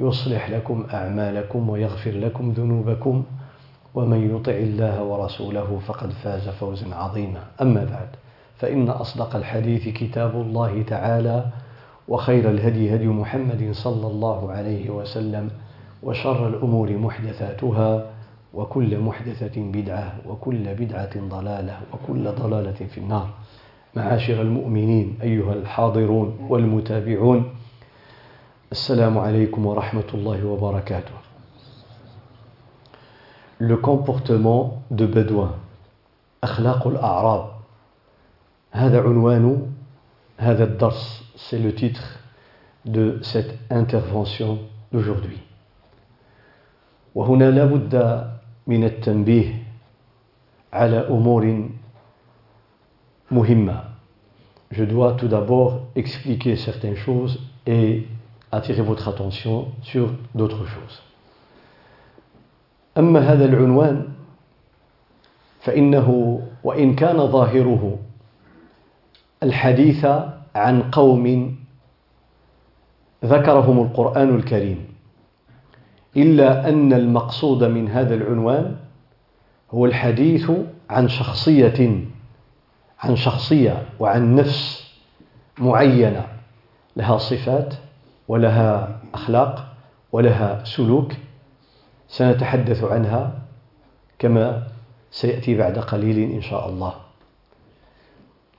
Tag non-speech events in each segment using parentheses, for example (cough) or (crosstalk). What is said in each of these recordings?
يصلح لكم أعمالكم ويغفر لكم ذنوبكم ومن يطع الله ورسوله فقد فاز فوزا عظيما. أما بعد فإن أصدق الحديث كتاب الله تعالى وخير الهدي هدي محمد صلى الله عليه وسلم وشر الأمور محدثاتها وكل محدثة بدعة وكل بدعة ضلالة وكل ضلالة في النار. معاشر المؤمنين أيها الحاضرون والمتابعون السلام عليكم ورحمة الله وبركاته Le comportement de Bédouin أخلاق الأعراب هذا عنوان هذا الدرس c'est le titre de cette intervention d'aujourd'hui وهنا لا بد من التنبيه على أمور مهمة Je dois tout d'abord expliquer certaines choses et attirer votre attention sur d'autres choses. أما هذا العنوان فإنه وإن كان ظاهره الحديث عن قوم ذكرهم القرآن الكريم إلا أن المقصود من هذا العنوان هو الحديث عن شخصية عن شخصية وعن نفس معينة لها صفات ولها أخلاق ولها سلوك سنتحدث عنها كما سيأتي بعد قليل إن شاء الله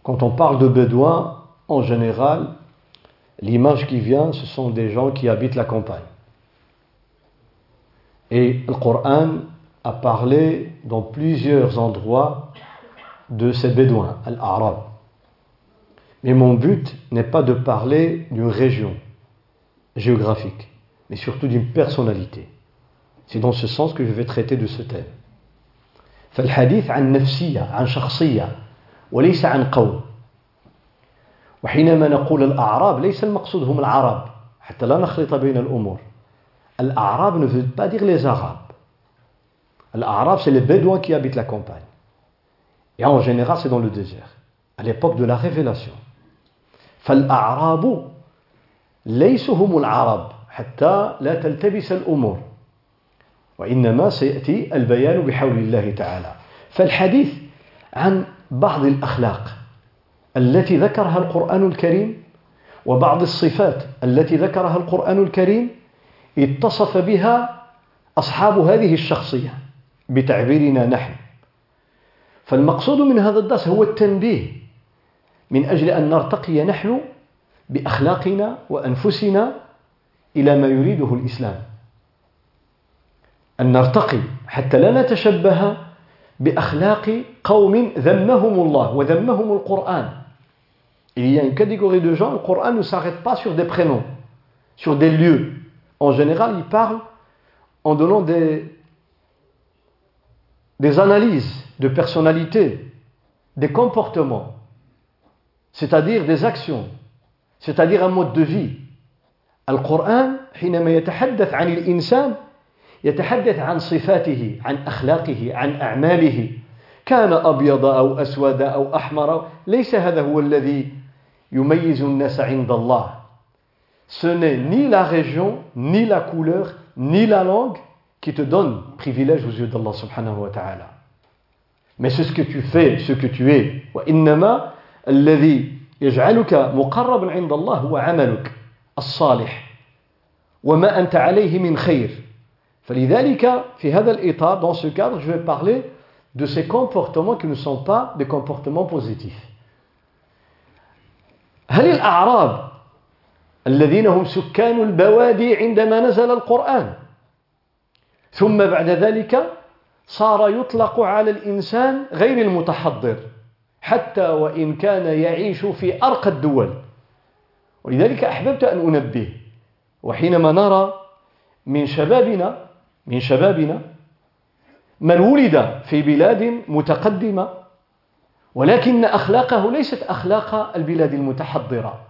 Quand on parle de Bédouins, en général, l'image qui vient, ce sont des gens qui habitent la campagne. Et le Coran a parlé dans plusieurs endroits de ces Bédouins, Al-Arab. Mais mon but n'est pas de parler d'une région géographique, mais surtout d'une personnalité. C'est dans ce sens que je vais traiter de ce thème. فالحديث عن نفسية عن شخصية وليس عن قوم وحينما نقول الأعراب ليس المقصود هم العرب حتى لا نخلط بين الأمور الأعراب ne veut pas dire les Arabes الأعراب c'est les Bédouins qui habitent la campagne et en général c'est dans le désert à l'époque de la révélation فالأعراب ليسوا هم العرب حتى لا تلتبس الأمور وإنما سيأتي البيان بحول الله تعالى. فالحديث عن بعض الأخلاق التي ذكرها القرآن الكريم وبعض الصفات التي ذكرها القرآن الكريم اتصف بها أصحاب هذه الشخصية بتعبيرنا نحن. فالمقصود من هذا الدرس هو التنبيه من أجل أن نرتقي نحن بأخلاقنا وأنفسنا إلى ما يريده الإسلام أن نرتقي حتى لا نتشبه بأخلاق قوم ذمهم الله وذمهم القرآن Il y a une catégorie de gens, le Coran ne s'arrête pas sur des prénoms, sur des lieux. En général, il parle en donnant des, des analyses de personnalité, des comportements, c'est-à-dire des actions, C'est-à-dire un mode de vie. القرآن حينما يتحدث عن الإنسان يتحدث عن صفاته عن أخلاقه عن أعماله كان أبيض أو أسود أو أحمر ليس هذا هو الذي يميز الناس عند الله Ce n'est ni la région, ni la couleur, ni la langue qui te donne privilège aux yeux d'Allah subhanahu wa ta'ala. Mais c'est ce que tu fais, ce que tu es. وإنما الذي يجعلك مقربا عند الله هو عملك الصالح وما أنت عليه من خير فلذلك في هذا الإطار dans ce cadre je vais parler de ces comportements qui ne sont pas des comportements positifs. هل الأعراب الذين هم سكان البوادي عندما نزل القرآن ثم بعد ذلك صار يطلق على الإنسان غير المتحضر حتى وإن كان يعيش في أرقى الدول. ولذلك أحببت أن أنبه وحينما نرى من شبابنا من شبابنا من ولد في بلاد متقدمة ولكن أخلاقه ليست أخلاق البلاد المتحضرة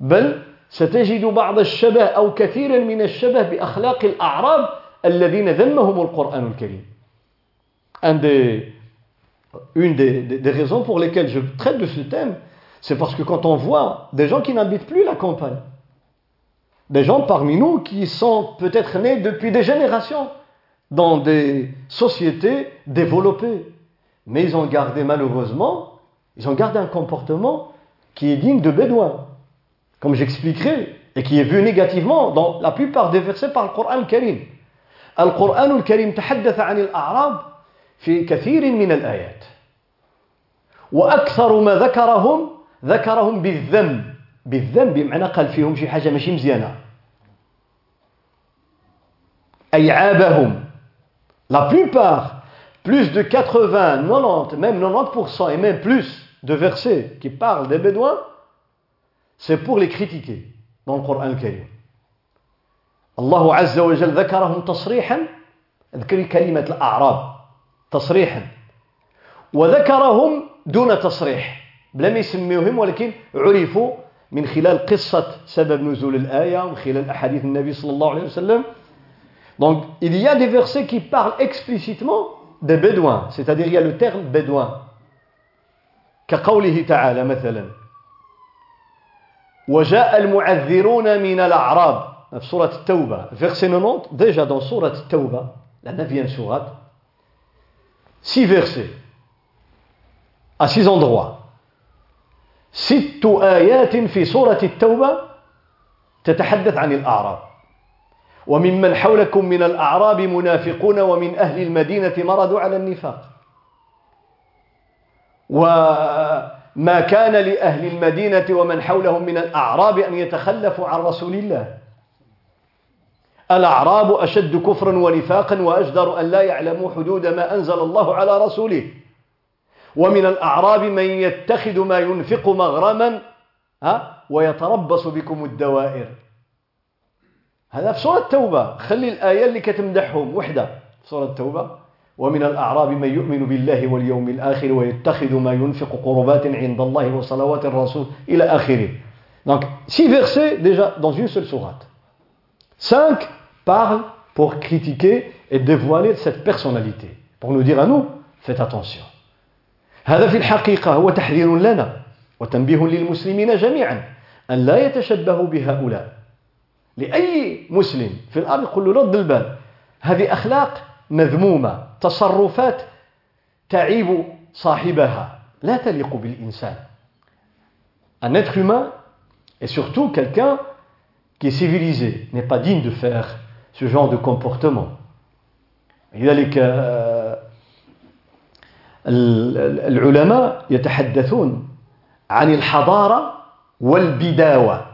بل ستجد بعض الشبه أو كثيرا من الشبه بأخلاق الأعراب الذين ذمهم القرآن الكريم. Un des, une des, des, des raisons pour lesquelles je traite de ce thème, c'est parce que quand on voit des gens qui n'habitent plus la campagne, des gens parmi nous qui sont peut-être nés depuis des générations dans des sociétés développées, mais ils ont gardé malheureusement, ils ont gardé un comportement qui est digne de bédouin, comme j'expliquerai, et qui est vu négativement dans la plupart des versets par le Coran al-Karim. القرآن الكريم تحدث عن الأعراب في كثير من الآيات. وأكثر ما ذكرهم ذكرهم بالذنب. بالذنب بمعنى قال فيهم شي حاجة ماشي مزيانة. أي عابهم la plupart. Plus de 80 90 même 90% et même plus de versets qui parlent des bédouins c'est pour les critiquer dans le Coran الكريم الله عز وجل ذكرهم تصريحا. ذكر كلمة الأعراب. تصريحا. وذكرهم دون تصريح. بلا ما يسميوهم ولكن عرفوا من خلال قصة سبب نزول الآية ومن خلال أحاديث النبي صلى الله عليه وسلم. Donc, il y a des versets qui parlent explicitement des bédouins, c'est-à-dire il y a le terme bédouin. كقوله تعالى مثلا. وجاء المعذرون من الأعراب. في سورة التوبة. Verset 90 déjà dans سورة التوبة. La 9e sourate. Six versets à six endroits. ست آيات في سورة التوبة تتحدث عن الأعراب وممن حولكم من الأعراب منافقون ومن أهل المدينة مرضوا على النفاق وما كان لأهل المدينة ومن حولهم من الأعراب أن يتخلفوا عن رسول الله الأعراب أشد كفرا ونفاقا وأجدر أن لا يعلموا حدود ما أنزل الله على رسوله. ومن الأعراب من يتخذ ما ينفق مغرما ها ويتربص بكم الدوائر. هذا في سورة التوبة. خلي الآية اللي كتمدحهم. وحدة. في سورة التوبة. ومن الأعراب من يؤمن بالله واليوم الآخر ويتخذ ما ينفق قربات عند الله وصلوات الرسول إلى آخره. Donc, six versets déjà dans une seule sourate. Cinq parlent pour critiquer et dévoiler cette personnalité. Pour nous dire à nous, faites attention. هذا في الحقيقة هو تحذير لنا وتنبيه للمسلمين جميعا أن لا يتشبهوا بهؤلاء لأي مسلم في الأرض يقول له رد البال هذه أخلاق مذمومة تصرفات تعيب صاحبها لا تليق بالإنسان Un être humain et surtout quelqu'un qui est civilisé n'est pas digne de faire ce genre de comportement. لذلك العلماء يتحدثون عن الحضارة والبداوة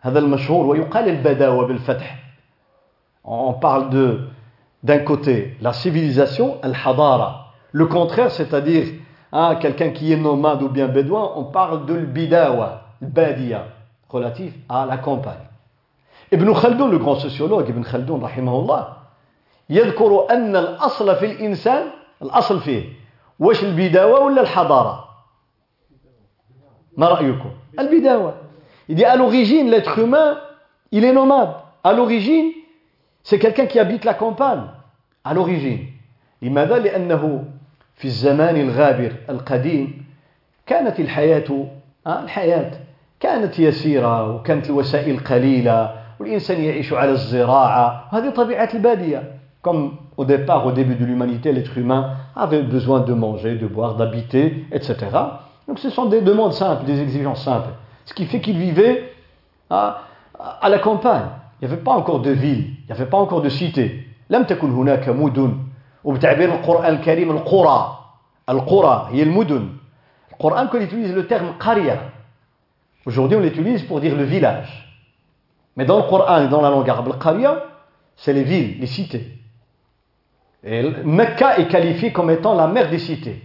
هذا المشهور ويقال البداوة بالفتح on parle de d'un côté la civilisation الحضارة le contraire c'est-à-dire hein, quelqu'un qui est nomade ou bien bédouin on parle de البداوة البادية relatif à la campagne ابن خلدون le grand sociologue ابن خلدون رحمه الله يذكر أن الأصل في الإنسان الأصل فيه واش البداوة ولا الحضارة ما رأيكم البداوة Il dit à l'origine, l'être humain, il est nomade. À l'origine, c'est quelqu'un qui habite la campagne. À. لماذا؟ لأنه في الزمان الغابر القديم كانت الحياة الحياة كانت يسيرة وكانت الوسائل قليلة والإنسان يعيش على الزراعة هذه طبيعة البادية comme au départ, au début de l'humanité, l'être humain avait besoin de manger, de boire, d'habiter, etc. Donc ce sont des demandes simples, des exigences simples. Ce qui fait qu'il vivait à, à, la campagne. Il n'y avait pas encore de ville, il n'y avait pas encore de cité. لم تكن هناك مدن وبتعبير القرآن الكريم القرى القرى هي المدن القرآن quand il utilise le terme قرية aujourd'hui on l'utilise pour dire le village mais dans le Coran et dans la langue arabe القرية c'est les villes les cités et Mecca est qualifiée comme étant la mère des cités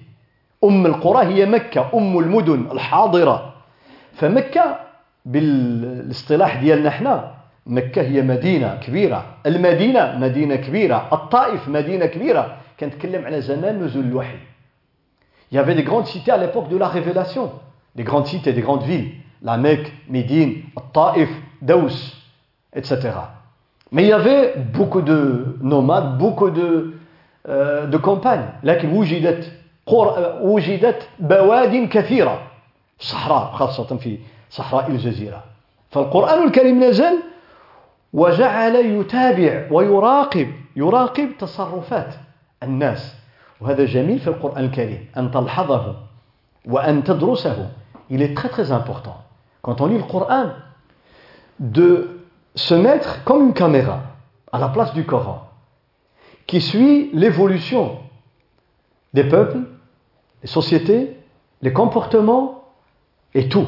أم القرى هي مكة أم المدن الحاضرة فمكة بالاصطلاح ديالنا احنا مكة هي مدينة كبيرة المدينة مدينة كبيرة الطائف مدينة كبيرة كنتكلم على زمان نزول الوحي Il y avait des grandes cités à l'époque de la révélation, des grandes cités, des grandes villes, la Mecque, Médine, Taif, Daous, etc. Mais il y avait beaucoup de nomades, beaucoup de, euh, de campagnes. لكن وجدت وجدت بواد كثيرة صحراء خاصة في صحراء الجزيرة فالقرآن الكريم نزل وجعل يتابع ويراقب يراقب تصرفات الناس وهذا جميل في القرآن الكريم أن تلحظه وأن تدرسه il est très très important quand on lit le Coran de se mettre comme une caméra à la place du Coran qui suit l'évolution des peuples, les sociétés, les comportements et tout.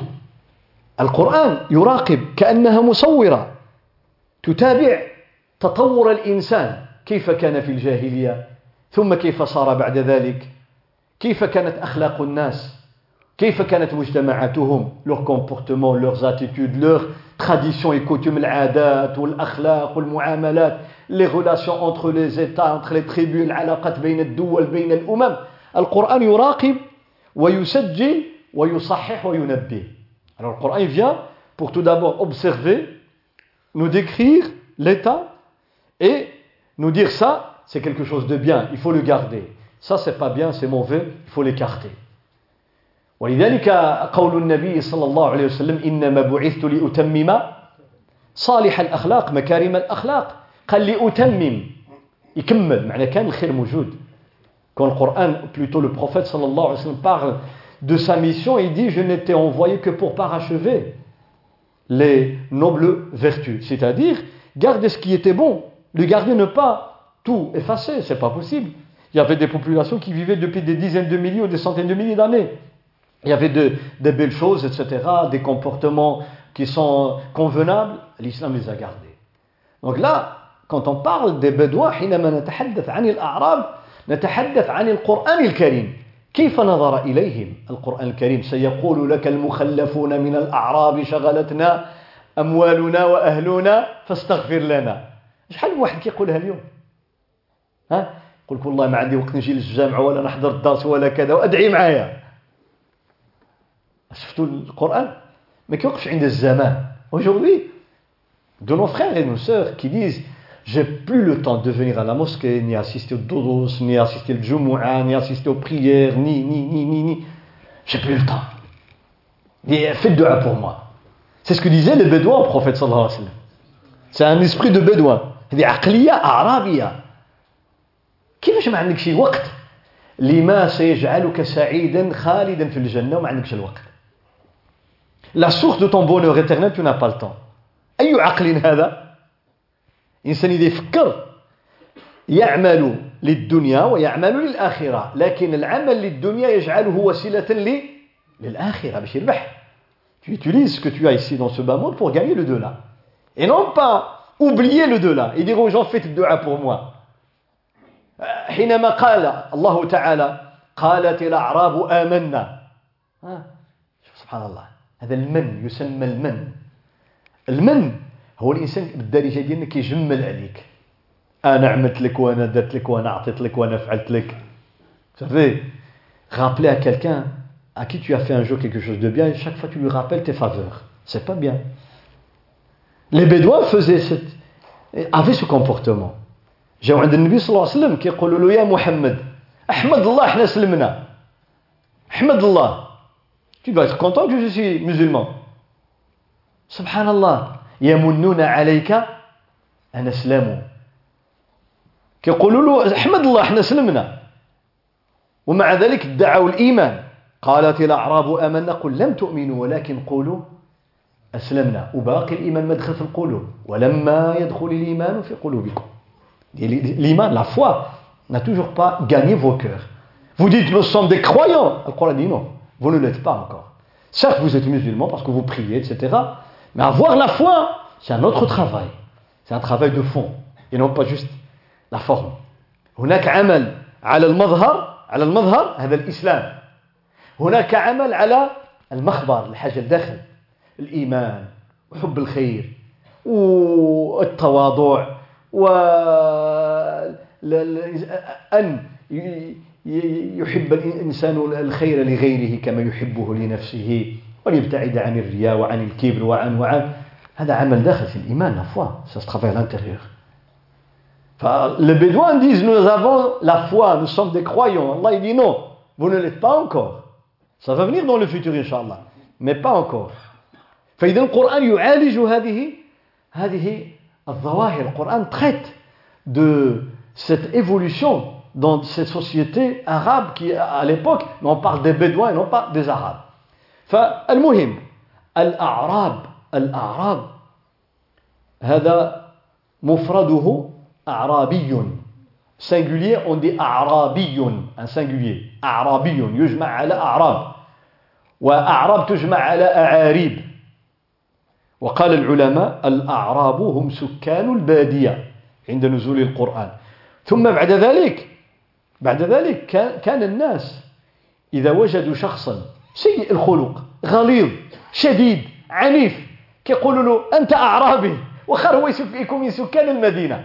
القرآن يراقب كأنها مصورة تتابع تطور الإنسان كيف كان في الجاهلية ثم كيف صار بعد ذلك كيف كانت أخلاق الناس كيف كانت مجتمعاتهم leur comportement, leurs attitudes, leurs traditions et coutumes, les relations entre les États, entre les tribus, le Coran Alors le Coran vient pour tout d'abord observer, nous décrire l'état et nous dire ça, c'est quelque chose de bien, il faut le garder. Ça, c'est pas bien, c'est mauvais, il faut l'écarter. ولذلك قول النبي صلى الله عليه وسلم إنما بعثت لأتمم صالح الأخلاق مكارم الأخلاق قال لأتمم يكمل معنى كان الخير موجود quand le Coran, plutôt le prophète sallallahu alayhi wa sallam parle de sa mission, il dit Je n'étais envoyé que pour parachever les nobles vertus, c'est-à-dire garder ce qui était bon, le garder, ne pas tout effacer, c'est pas possible. Il y avait des populations qui vivaient depuis des dizaines de milliers ou des centaines de milliers d'années. Il y avait de, des belles choses, etc., des comportements qui sont convenables, l'islam les a gardés. Donc là, quand on parle des Bédouins, حينما نتحدث عن الأعراب نتحدث عن القرآن الكريم. كيف نظر إليهم؟ القرآن الكريم سيقول لك المخلفون من الأعراب شغلتنا أموالنا وأهلنا فاستغفر لنا. شحال من واحد كيقولها اليوم ها؟ يقول لك والله ما عندي وقت نجي للجامعة ولا نحضر الدرس ولا كذا وأدعي معايا. شفتوا القرآن ما كيوقفش عند الزمان aujourd'hui de nos frères et nos sœurs qui disent j'ai plus le temps de venir à la mosquée, ni assister au dodos, ni assister au Jumu'ah, ni assister aux prières, ni, ni, ni, ni, ni. J'ai plus le temps. Et faites dua pour moi. C'est ce que disait le bédouin au prophète sallallahu alayhi wa sallam. C'est un esprit de bédouin. هذه عقلية أعرابية. كيفاش ما عندكش وقت لما سيجعلك سعيدا خالدا في الجنة وما عندكش الوقت. La source de ton bonheur éternel, tu n'as pas le temps. أي عقل هذا؟ الإنسان إذا يفكر يعمل للدنيا ويعمل للآخرة لكن العمل للدنيا يجعله وسيلة للآخرة باش يربح Tu utilises ce que tu as ici dans ce bas monde pour gagner le delà. Et non pas oublier le delà et dire aux gens faites dua pour moi. حينما قال الله تعالى قالت الأعراب آمنا سبحان الله هذا المن يسمى المن. المن هو الإنسان بالدارجه ديالنا كيجمل عليك. أنا عملت لك وأنا درت لك وأنا عطيت لك وأنا فعلت لك. savez rappeler à quelqu'un à qui tu as fait un jour quelque chose de bien et chaque fois tu tes faveurs. C'est pas bien. Les bédouins faisaient cette avaient ce comportement. جاو عند النبي صلى الله عليه وسلم كيقولوا له يا محمد احمد الله إحنا سلمنا احمد الله tu dois être content que je suis musulman. الله يمنون عليك أن أسلموا كيقولوا له احمد الله إحنا سلمنا ومع ذلك ادعوا الإيمان قالت الأعراب آمنا قل لم تؤمنوا ولكن قولوا أسلمنا وباقي الإيمان مدخل في القلوب ولما يدخل الإيمان في قلوبكم الإيمان لا فوا n'a toujours pas gagné vos cœurs. Vous dites, nous sommes des croyants. Le Coran dit non, vous ne l'êtes pas encore. Certes, vous êtes musulman parce que vous priez, etc. Mais avoir la foi, c'est un autre travail. C'est un travail de fond et non pas juste la forme. هناك عمل على المظهر على المظهر هذا الإسلام هناك عمل على المخبر الحاجة الداخل الإيمان وحب الخير والتواضع وأن يحب الإنسان الخير لغيره كما يحبه لنفسه وليبتعد عن الرياء وعن الكبر وعن وعن هذا عمل داخل في الإيمان la foi c'est ce travail intérieur ف les Bédouins disent nous avons la foi nous sommes des croyants الله dit non vous ne l'êtes pas encore ça va venir dans le futur ان شاء الله mais pas encore فإذا القرآن يعالج هذه هذه الظواهر. القرآن تخيت دو سيت ايفولوشن dans cette société arabe qui, à l'époque, on parle des Bédouins et non pas des Arabes. فالمهم الأعراب الأعراب هذا مفرده أعرابي singulier on dit أعرابي un singulier أعرابي يجمع على أعراب وأعراب تجمع على أعاريب وقال العلماء الأعراب هم سكان البادية عند نزول القرآن ثم بعد ذلك بعد ذلك كان الناس إذا وجدوا شخصا سيء الخلق غليظ شديد عنيف كيقولوا له أنت أعرابي وخر هو يكون من سكان المدينة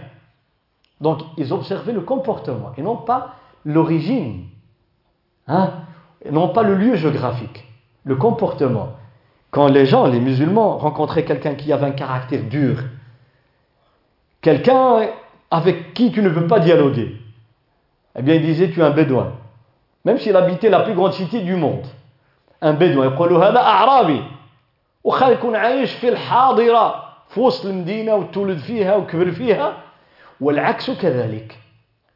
Donc, ils observaient le comportement et non pas l'origine, hein, non pas le lieu géographique, le comportement. Quand les gens, les musulmans, rencontraient quelqu'un qui avait un caractère dur, quelqu'un avec qui tu ne peux pas dialoguer, eh bien, il disait, tu es un bédouin. Même s'il habitait la plus grande cité du monde. Un bédouin. يقولوا هذا أعرابي وخا يكون عايش في الحاضرة في وسط المدينة وتولد فيها وكبر فيها والعكس كذلك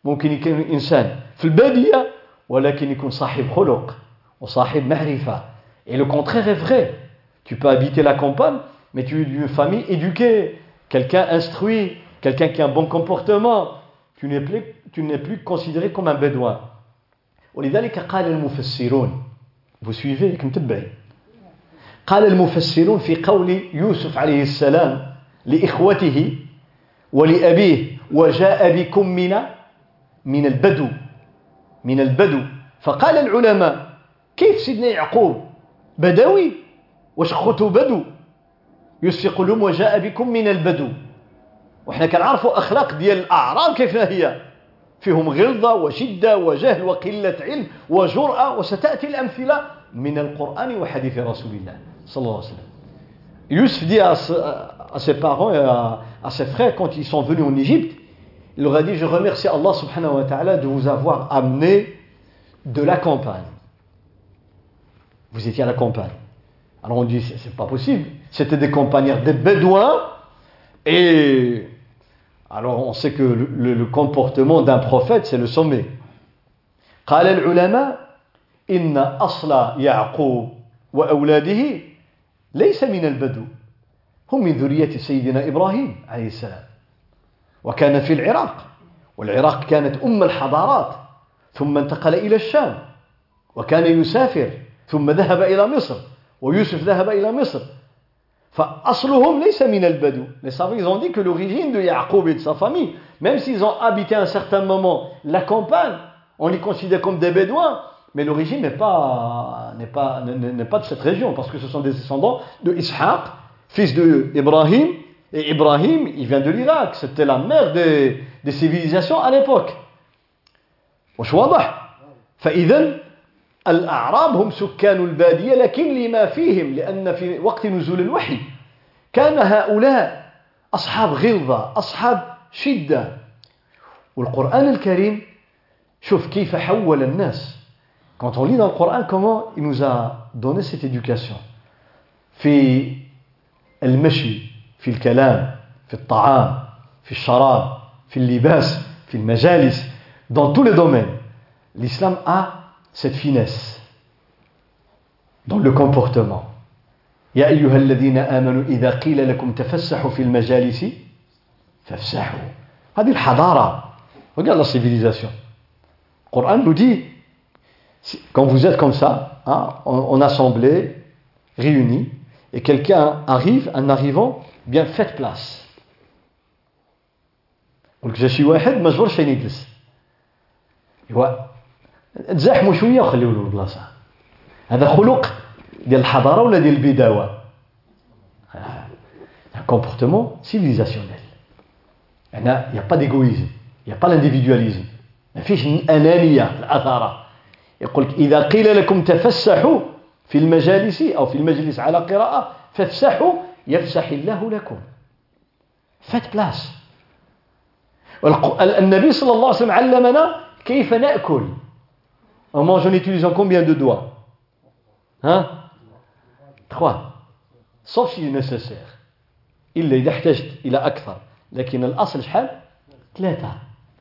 ممكن يكون إنسان في البادية ولكن يكون صاحب خلق وصاحب معرفة et le contraire est vrai tu peux habiter la campagne mais tu es d'une famille éduquée quelqu'un instruit quelqu'un qui a un bon comportement Tu n'es plus, tu n'es plus considéré comme un bédouin. ولذلك قال المفسرون vous suivez كم تبعي قال المفسرون في قول يوسف عليه السلام لإخوته ولأبيه وجاء بكم من من البدو من البدو. فقال العلماء كيف سيدنا يعقوب؟ بدوي؟ واش خوتو بدو؟ يوسف لهم وجاء بكم من البدو. وحنا كنعرفوا اخلاق ديال الاعراب كيف هي فيهم غلظه وشده وجهل وقله علم وجراه وستاتي الامثله من القران وحديث رسول الله صلى الله عليه وسلم Youssef dit à, à ses parents et à, à ses frères quand ils sont venus en Égypte, il leur a dit Je remercie Allah subhanahu wa ta'ala de vous avoir amené de la campagne. Vous étiez à la campagne. Alors on dit C'est pas possible. C'était des campagnards, des bédouins, et alors on sait que le, le comportement d'un prophète, c'est le sommet. قال العلماء إن أصل يعقوب وأولاده ليس من البدو هم من ذرية سيدنا إبراهيم عليه السلام وكان في العراق والعراق كانت أم الحضارات ثم انتقل إلى الشام وكان يسافر ثم ذهب إلى مصر ويوسف ذهب إلى مصر Les savants ils ont dit que l'origine de Yacoub et de sa famille, même s'ils ont habité à un certain moment la campagne, on les considère comme des bédouins, mais l'origine n'est pas, n'est pas, n'est pas de cette région, parce que ce sont des descendants de Ishaq, fils de Ibrahim, et Ibrahim, il vient de l'Irak, c'était la mère des, des civilisations à l'époque. وش واضح؟ فإذا الأعراب هم سكان البادية لكن لما فيهم لأن في وقت نزول الوحي كان هؤلاء أصحاب غلظة أصحاب شدة. والقرآن الكريم شوف كيف حول الناس. Quand on lit dans le Coran comment il nous a donné cette éducation. في المشي في الكلام في الطعام في الشراب في اللباس في المجالس dans tous les domaines. L'islam a cette finesse dans le comportement. يا أيها الذين آمنوا إذا قيل لكم تفسحوا في المجالس فافسحوا هذه الحضارة regarde la civilisation Coran nous dit, quand vous êtes comme ça, hein, en, assemblée, réunis, et quelqu'un arrive, en arrivant, bien faites place. ولك جا شي واحد ما جبرش فين يجلس ايوا تزاحموا شوية وخليو له البلاصه هذا خلق ديال الحضارة ولا ديال البداوة؟ comportement هنا il n'y a pas d'égoïsme il n'y a pas l'individualisme. ما فيش أنانية الأثارة. يقول لك إذا قيل لكم تفسحوا في المجالس أو في المجلس على قراءة فافسحوا يفسح الله لكم. فات بلاس النبي صلى الله عليه وسلم علمنا كيف نأكل. en mange en utilisant combien de doigts Hein Trois. Sauf s'il est nécessaire. إلا إذا احتجت إلى أكثر لكن الأصل شحال ثلاثة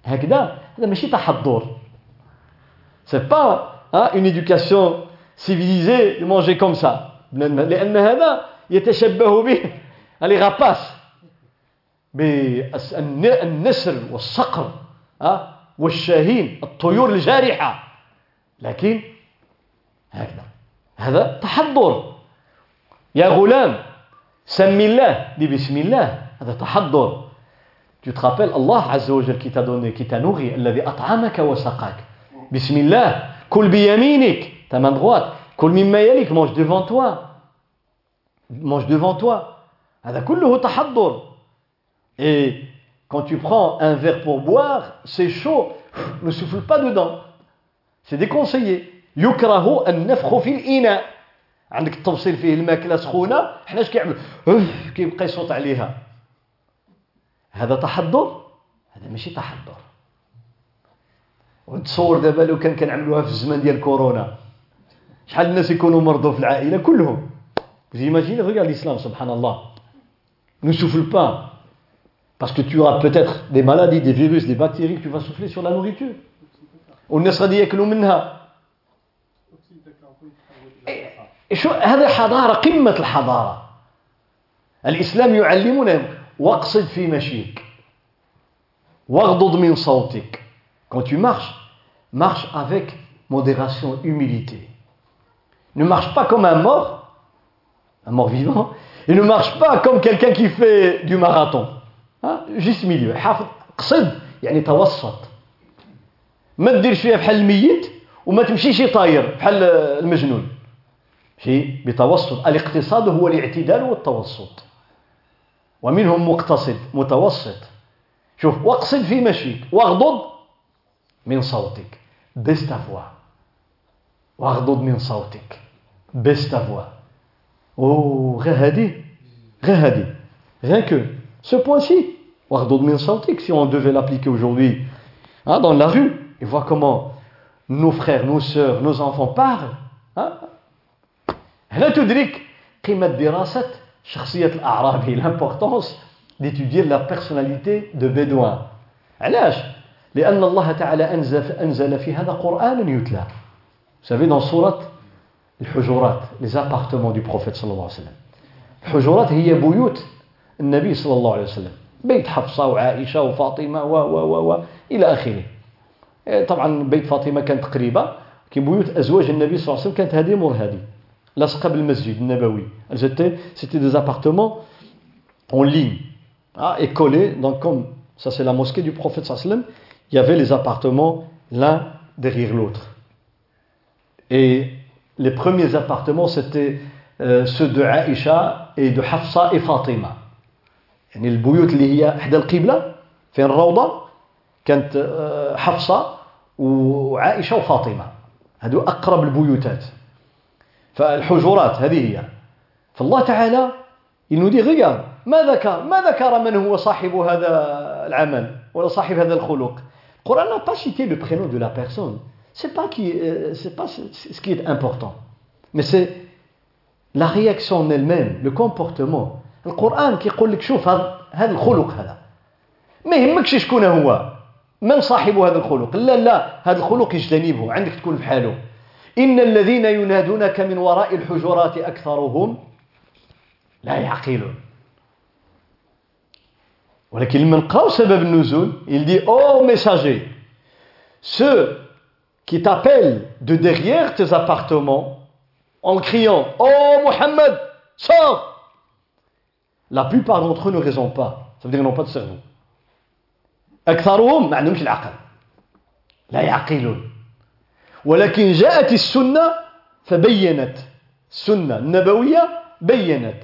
هكذا هذا ماشي تحضر c'est pas hein, une éducation civilisée de manger comme ça لأن هذا يتشبه به les rapaces بالنسر والصقر ها والشاهين الطيور الجارحة لكن هكذا هذا تحضر يا غلام سم الله دي بسم الله هذا تحضر Tu te rappelles Allah Azza wa Jal qui t'a donné, qui t'a nourri, الذي أطعمك وسقاك. بسم الله. كل بيمينك. Ta main droite. كل مما يليك. Mange devant toi. Mange devant toi. هذا كله تحضر. Et quand tu prends un verre pour boire, c'est chaud. Ne souffle pas dedans. C'est déconseillé. يكره النفخ في الإناء. عندك التوصيل فيه الماكلة سخونة حنا اش كيعمل كيبقى يصوت عليها هذا تحضر هذا ماشي تحضر وتصور دابا لو كان كنعملوها في الزمان ديال كورونا شحال الناس يكونوا مرضوا في العائلة كلهم Vous regarde l'islam, subhanallah. Ne souffle pas. Parce que tu auras peut-être des maladies, des virus, des bactéries que tu vas souffler sur la nourriture. والناس غادي ياكلوا منها شو هذا حضارة قمة الحضارة الإسلام يعلمنا واقصد في مشيك واغضض من صوتك quand tu marches marche avec modération humilité ne marche pas comme un mort un mort vivant et ne marche pas comme quelqu'un qui fait du marathon hein? juste milieu حافظ قصد يعني توسط ما تديرش فيها بحال الميت وما تمشيش طاير بحال المجنون. في بتوسط. الاقتصاد هو الاعتدال والتوسط. ومنهم مقتصد متوسط. شوف واقصد في مشيك واغضض من صوتك. Voix واغضض من صوتك. Ta voix oh غير هادي؟ غير هادي. Rien que ce point-ci. واغضض من صوتك. Si on devait l'appliquer aujourd'hui hein, dans la rue et voir comment nos frères, nos sœurs, nos enfants parlent hein, هنا تدرك قيمة دراسة شخصية الأعرابي l'importance d'étudier la personnalité de Bédouin علاش لأن الله تعالى أنزل, أنزل في هذا قرآن يتلى Vous savez dans سورة الحجرات les appartements du prophète صلى الله عليه وسلم الحجرات هي بيوت النبي صلى الله عليه وسلم بيت حفصة وعائشة وفاطمة و و و و إلى آخره طبعا بيت فاطمة كانت قريبة كي بيوت أزواج النبي صلى الله عليه وسلم كانت هذه مور هذه l'asqab al-masjid nabawi. C'était, c'était des appartements en ligne ah, et collés. Donc comme ça c'est la mosquée du prophète sallam, il y avait les appartements l'un derrière l'autre. Et les premiers appartements c'était euh, ceux de Aïcha et de Hafsa et Fatima. يعني البيوت اللي هي احدى القبله فين الروضه كانت حفصة وعائشة وفاطمة. هذو أقرب البيوتات. فالحجرات هذه هي. فالله تعالى nous dit regarde ما ذكر ما ذكر من هو صاحب هذا العمل ولا صاحب هذا الخلق. القرآن n'a pas cité le de la personne. C'est pas qui euh, c'est pas ce qui est important. Mais c'est la القرآن كيقول لك شوف هذا الخلق هذا. ما يهمكش شكون هو. من صاحب هذا الخلق لا لا هذا الخلق اجتنبه عندك تكون في حاله إن الذين ينادونك من وراء الحجرات أكثرهم لا يعقلون ولكن من قرأ سبب النزول il dit au messager ceux qui t'appellent de derrière tes appartements en criant Oh Mohamed, sors La plupart d'entre eux ne raisonnent pas. Ça veut dire qu'ils n'ont. أكثرهم ما عندهمش العقل. لا يعقلون. ولكن جاءت السنة فبينت. السنة النبوية بينت.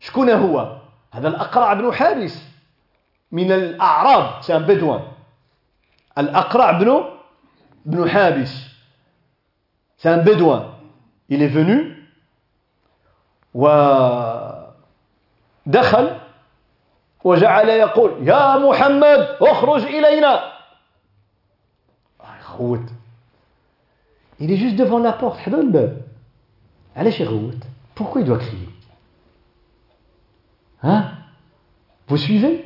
شكون هو؟ هذا الأقرع بن حارس من الأعراب ce Bédouin. الأقرع بن بن حابس. ce Bédouin. est venu ودخل وجعل يقول يا محمد اخرج إلينا يغوت il est juste devant la porte حدا الباب علاش يغوت pourquoi il doit crier hein vous suivez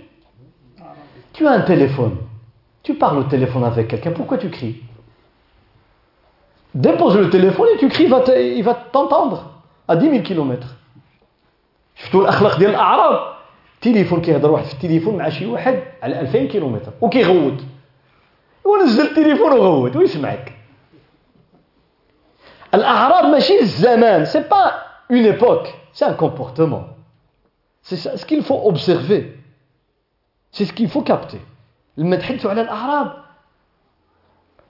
tu as un téléphone tu parles au téléphone avec quelqu'un pourquoi tu cries dépose le téléphone et tu cries il va t'entendre à 10 000 km شفتوا الاخلاق ديال الاعراب تليفون كيهضر واحد في التليفون مع شي واحد على 2000 كيلومتر وكيغوت. ونزل التليفون وغوت ويسمعك الأعراب ماشي الزمان c'est pas une époque c'est un comportement c'est ce qu'il faut observer. ce qu'il faut capter. لما تحدثوا على الأعراب.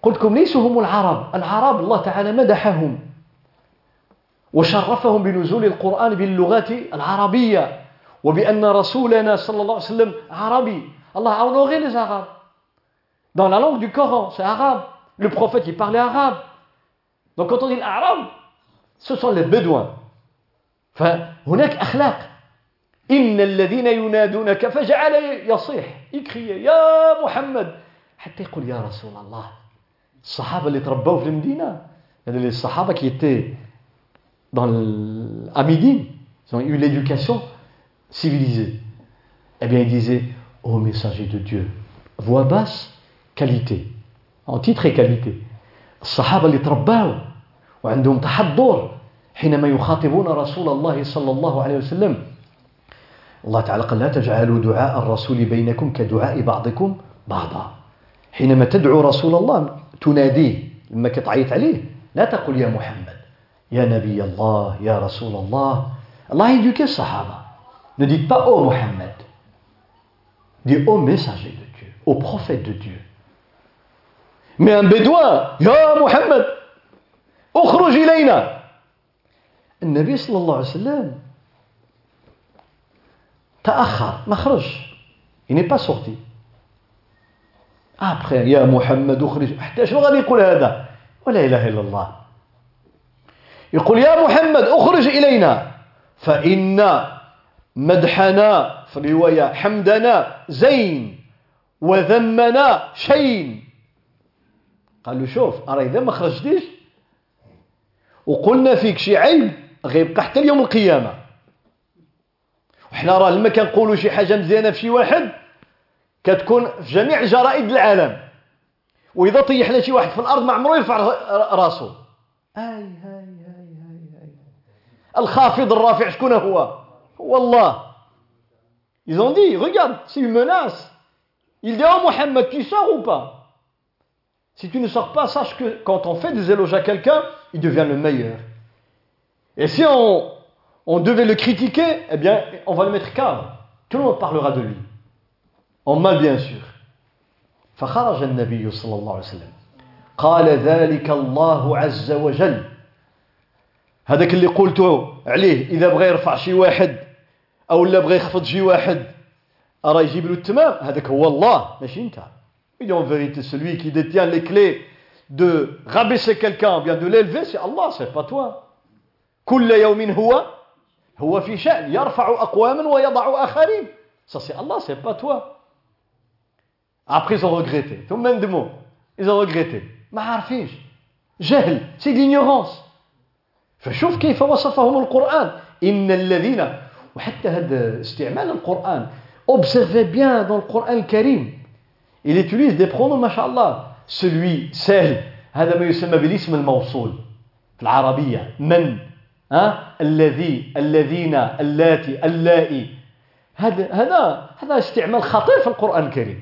قلت لكم ليسوا هم العرب. العرب الله تعالى مدحهم. وشرفهم بنزول القرآن باللغات العربية. وبأن رسولنا صلى الله عليه وسلم عربي Allah a honoré les Arabes. Dans la langue du Coran, c'est arabe. Le prophète, il parlait arabe. Donc quand on dit l'arabe, ce sont les bédouins. فهناك أخلاق إن الذين ينادونك فجعل يصيح يكري يا محمد حتى يقول يا رسول الله الصحابة اللي تربوا في المدينة يعني الصحابة qui étaient dans à Médine ils ont eu l'éducation civilisé. Eh bien, il disait Ô messager de Dieu, voix basse, qualité. En titre et qualité. الصحابة اللي ترباوا وعندهم تحضر حينما يخاطبون رسول الله صلى الله عليه وسلم الله تعالى قال لا تجعلوا دعاء الرسول بينكم كدعاء بعضكم بعضا حينما تدعو رسول الله تناديه لما كتعيط عليه لا تقل يا محمد يا نبي الله يا رسول الله الله يديك الصحابة Ne dites pas ô oh Mohammed. Dites ô oh messager de Dieu, au prophète de Dieu. Mais un bédouin, Ya Mohammed, اخرج إلينا. النبي صلى الله عليه وسلم تأخر ما خرج. Il n'est pas sorti. Après, يا محمد اخرج حتى شنو غادي يقول هذا؟ ولا إله إلا الله. يقول يا محمد اخرج إلينا فإن مدحنا في الرواية حمدنا زين وذمنا شين. قال له شوف أرى إذا ما خرجتيش؟ وقلنا فيك شي عيب غيبقى حتى اليوم القيامة. وحنا راه لما كنقولوا شي حاجة مزيانة في شي واحد كتكون في جميع جرائد العالم. وإذا طيحنا شي واحد في الأرض ما عمره يرفع راسه. هاي هاي هاي هاي الخافض الرافع شكون هو؟ Wallah. Ils ont dit, regarde, c'est une menace. Il dit, oh Mohammed, tu sors ou pas Si tu ne sors pas, sache que quand on fait des éloges à quelqu'un, il devient le meilleur. Et si on, on devait le critiquer, eh bien, on va le mettre calme. Tout le monde parlera de lui. En mal, bien sûr. فخرج النبي صلى الله عليه وسلم قال ذلك الله عز وجل هذاك اللي قلته عليه إذا بغى يرفع شي واحد أو لا بغى يخفض شي واحد راه يجيب له التمام هذاك هو الله ماشي انت il est en vérité celui qui détient les clés de rabaisser quelqu'un bien de l'élever c'est Allah c'est pas toi كل يوم هو هو في شأن يرفع أقواما ويضع آخرين ça c'est Allah c'est pas toi après ils ont regretté tout même de mots ils ont regretté ما عارفينش جهل c'est l'ignorance فشوف كيف وصفهم القرآن إن الذين وحتى هذا استعمال القرآن. Observez bien dans le Coran الكريم il utilise des pronoms ما شاء الله celui celle هذا ما يسمى بالاسم الموصول في العربية من ها الذي الذين اللاتي اللائي هذا هذا هذا استعمال خطير في القرآن الكريم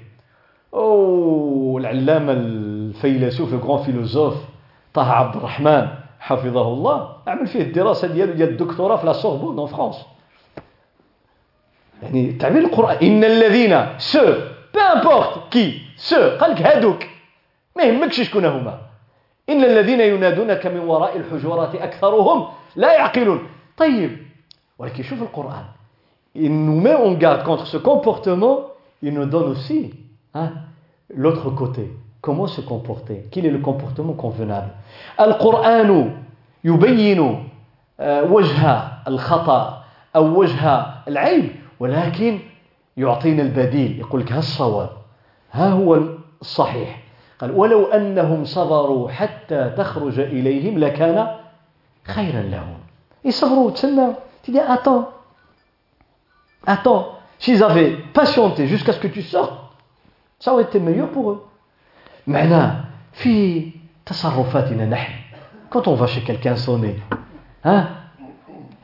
أو العلامة الفيلسوف ال grand philosophe طه عبد الرحمن حفظه الله عمل فيه الدراسة ديالو ديال الدكتوراه في la Sorbonne France يعني تعبير القرآن إن الذين ceux peu importe qui sont قال لك هادوك ما يهمكش شكون هما. إن الذين ينادونك من وراء الحجرات أكثرهم لا يعقلون. طيب ولكن شوف القرآن. Il nous met en garde contre ce comportement. Il nous donne aussi hein, l'autre côté. Comment se comporter? Quel est le comportement convenable? القرآن يبين وجه الخطأ أو وجه العيب ولكن يعطينا البديل. يقول لك ها الصواب ها هو الصحيح. قال ولو أنهم صبروا حتى تخرج إليهم لكان خيرا لهم. يصبروا تسنوا تدي attends. Attends. S'ils avaient patienté jusqu'à ce que tu sortes ça aurait été meilleur pour eux. معناه في تصرفاتنا نحن quand on va chez quelqu'un sonner ها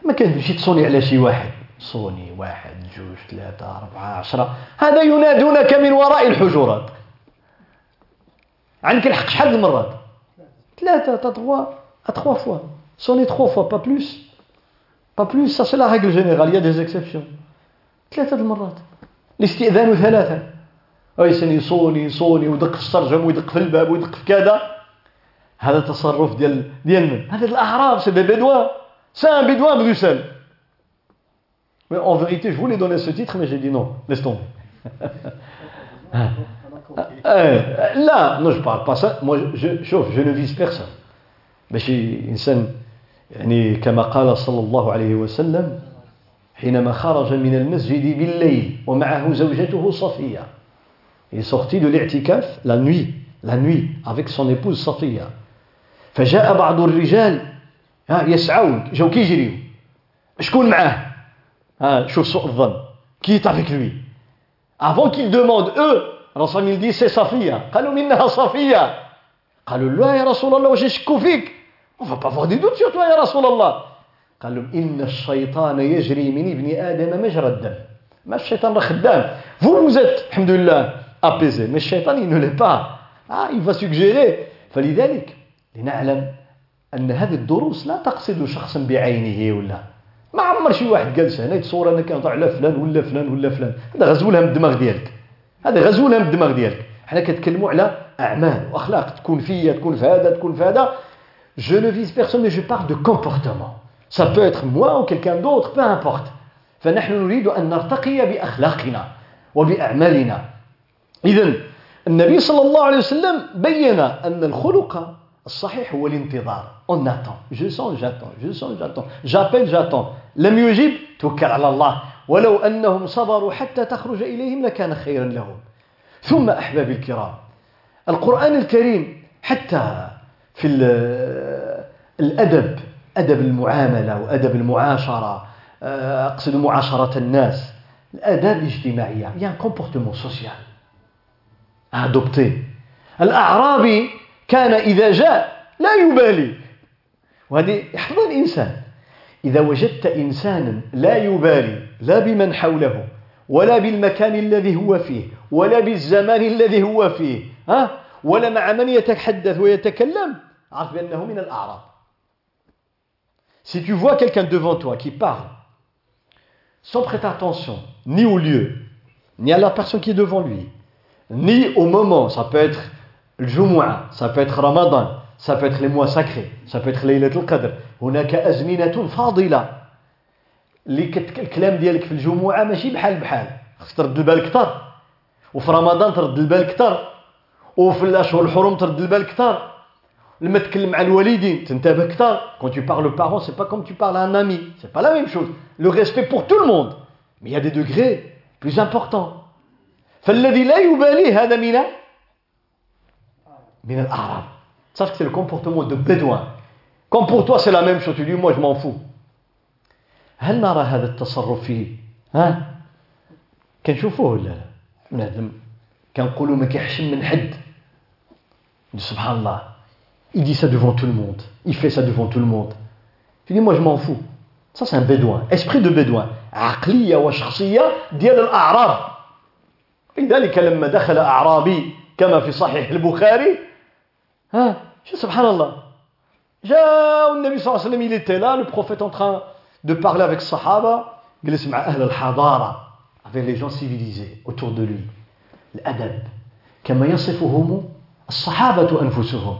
ما كنمشي تصوني على شي واحد صوني واحد جوج ثلاثة أربعة عشرة. هذا ينادونك من وراء الحجرات عندك الحق شحال المرات؟ ثلاثة تطغوا trois fois pas plus pas plus ça c'est la règle générale. Il y a des exceptions. ثلاثة المرات. الاستئذان ثلاثة. أي سن يصوني يصوني ويدق في السرجم ويدق في الباب ويدق في كذا. هذا تصرف ديال ديال من هذا الأعراب ces bédouins c'est un bédouin Bruxelles Mais en vérité, je voulais donner ce titre, mais j'ai dit non, laisse tomber. لا non je parle pas ça moi je شوف je ne vise personne ماشي إنسان يعني كما قال صلى الله عليه وسلم حينما خرج من المسجد بالليل ومعه زوجته صفية il est sorti de l'i'tikaf la nuit la nuit avec son épouse صفية فجاء بعض الرجال يسعون جاو كيجريو شكون معاه Ah, qui est avec lui? Avant qu'ils demandent, eux, Rasul il dit c'est Safiya. قالوا منها صفية قالوا لا يا رسول الله واش يشكوا فيك on va pas avoir des doutes sur toi يا رسول الله قال لهم إن الشيطان يجري من ابن آدم مجرى الدم ما الشيطان خدام vous vous êtes الحمد لله apaisé. Mais الشيطان il ne l'est pas. Ah, il va suggérer فلذلك لنعلم أن هذه الدروس لا تقصد شخصا بعينه ولا ما عمر شي واحد جالس هنا يتصور أنا كنهضر على فلان ولا فلان ولا فلان. هذا غزولها من الدماغ ديالك. هذا غزولها من الدماغ ديالك. حنا كنتكلموا على أعمال وأخلاق. تكون فيا تكون في هذا تكون في هذا. Je ne vise personne mais je parle de comportement. Ça peut être moi ou quelqu'un d'autre peu importe. فنحن نريد أن نرتقي بأخلاقنا وبأعمالنا. اذا النبي صلى الله عليه وسلم بين أن الخلق الصحيح هو الانتظار. On attend. Je sens j'attends. Je sens j'attends. J'appelle j'attends. لم يجب توكل على الله. ولو أنهم صبروا حتى تخرج إليهم لكان خيرا لهم. ثم أحبابي الكرام. القرآن الكريم حتى في الأدب أدب المعاملة وأدب المعاشرة أقصد معاشرة الناس. الآداب الاجتماعية. Il y a un comportement كان إذا جاء لا يبالي. وهذه يحفظ الإنسان. إذا وجدت إنسانا لا يبالي لا بمن حوله ولا بالمكان الذي هو فيه ولا بالزمان الذي هو فيه ها؟ ولا مع من يتحدث ويتكلم عرف بأنه من الأعراب. Si tu vois quelqu'un devant toi qui parle sans prêter attention ni au lieu, ni à la personne qui est devant lui, ni au moment, ça peut être le Jumu'ah, ça peut être Ramadan, ça peut être les mois sacrés ça peut être ليلة القدر هناك أزمنة فاضلة اللي الكلام ديالك في الجمعة ماشي بحال بحال خصك ترد البال كثر وفي رمضان ترد البال كثر وفي الأشهر الحرم ترد البال كثر لما تكلم مع الوالدين تنتبه كثر quand tu parles aux parents c'est pas comme tu parles à un ami c'est pas la même chose le respect pour tout le monde mais il y a des degrés plus importants فالذي لا يبالي هذا من من الأعراب من الأعراب. صح كتير كومبورتمون دو بدوان كومبورتوا سي لا ميم شو مو جو مون فو هل نرى هذا التصرف فيه ها؟ كنشوفوه ولا لا؟ بنادم كنقولوا ما كيحشم من حد. سبحان الله. يدي سا دوفون تو الموند يفي سا دوفون تو الموند تقول moi je m'en fous ça c'est un bédouin esprit de bédouin عقليه وشخصيه ديال الاعراب لذلك لما دخل أعرابي كما في صحيح البخاري ها شو سبحان الله. جاء النبي صلى الله عليه وسلم il était là le prophète en train de parler avec جلس مع أهل الحضارة avec les gens civilisés autour de lui. الأدب كما يصفهم الصحابة أنفسهم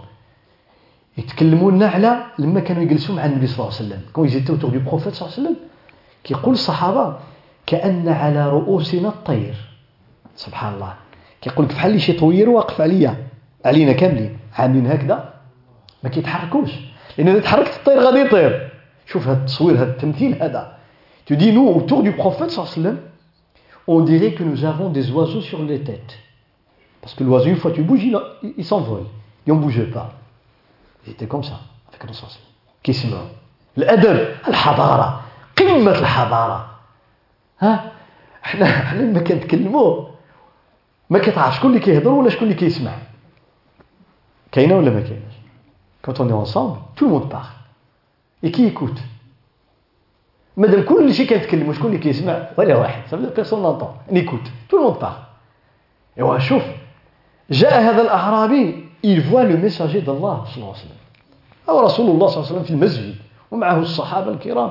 يتكلمون على لما كانوا يجلسوا مع النبي صلى الله عليه وسلم كون يزيد autour du prophète صلى الله عليه وسلم كيقول الصحابة كأن على رؤوسنا الطير سبحان الله كيقول لك بحال شي طوير واقف عليا علينا كاملين عاملين هكذا ما كيتحركوش. لأن إذا تحركت الطير غادي يطير. شوف هذا التصوير هذا التمثيل هذا. Tu dis nous autour du prophète صلى الله عليه وسلم on dirait que nous avons des oiseaux sur les têtes. Parce que l'oiseau une fois tu bouges il, il s'envole. Et on bougeait pas. Il était comme ça. Avec le sens كيسمع الادب الحضاره قمه الحضاره ها إحنا إحنا لما كنتكلموا. ما كتعرف شكون اللي كيهضر ولا شكون اللي كيسمع. كاينة ولا ما كايناش quand on est ensemble tout le monde parle. Et qui écoute? مادام كل شيء كنتكلموا شكون اللي كيسمع ولا واحد ça personne n'entend. On écoute. Tout le monde parle. جاء هذا الاعرابي il voit le messager d'Allah صلى الله عليه وسلم في المسجد ومعه الصحابه الكرام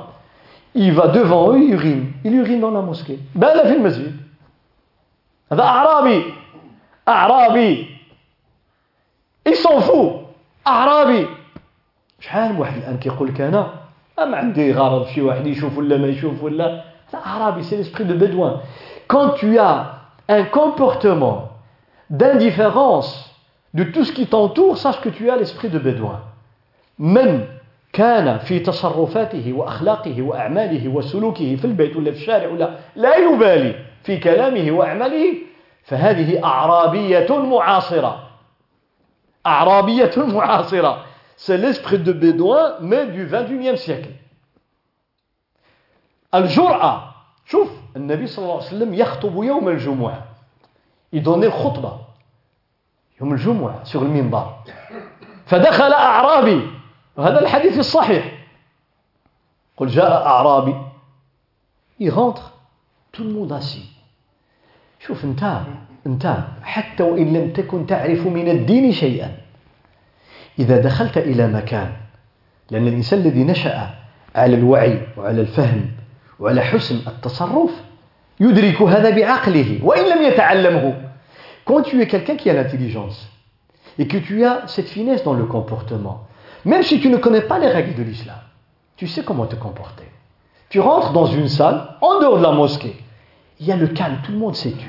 il va devant eux il urine. Il urine dans la mosquée. بال في المسجد هذا أعرابي أعرابي il s'en fout أعرابي شحال واحد الآن كيقول لك أنا؟ ما عندي غرض شي واحد يشوف ولا ما يشوف ولا؟ هذا أعرابي سي l'esprit de bédouin quand tu as un comportement d'indifférence de tout ce qui t'entoure sache que tu as l'esprit de bédouin même كان في تصرفاته وأخلاقه وأعماله وسلوكه في البيت ولا في الشارع ولا لا يبالي في كلامه وأعماله. فهذه أعرابية معاصرة. أعرابية معاصرة. C'est l'esprit de bédouin mais du 21e siècle. الجرأة. شوف النبي صلى الله عليه وسلم يخطب يوم الجمعة. يدوني الخطبة. يوم الجمعة sur المنبر فدخل أعرابي. وهذا الحديث الصحيح. قل جاء أعرابي. Il rentre. Tout le monde assis. شوف انت انت حتى وإن لم تكن تعرف من الدين شيئا إذا دخلت إلى مكان لأن الإنسان الذي نشأ على الوعي وعلى الفهم وعلى حسن التصرف يدرك هذا بعقله وإن لم يتعلمه Quand tu es quelqu'un qui a l'intelligence et que tu as cette finesse dans le comportement, même si tu ne connais pas les règles de l'islam, tu sais comment te comporter. Tu rentres dans une salle, en dehors de la mosquée, il y a le calme, tout le monde sait tu.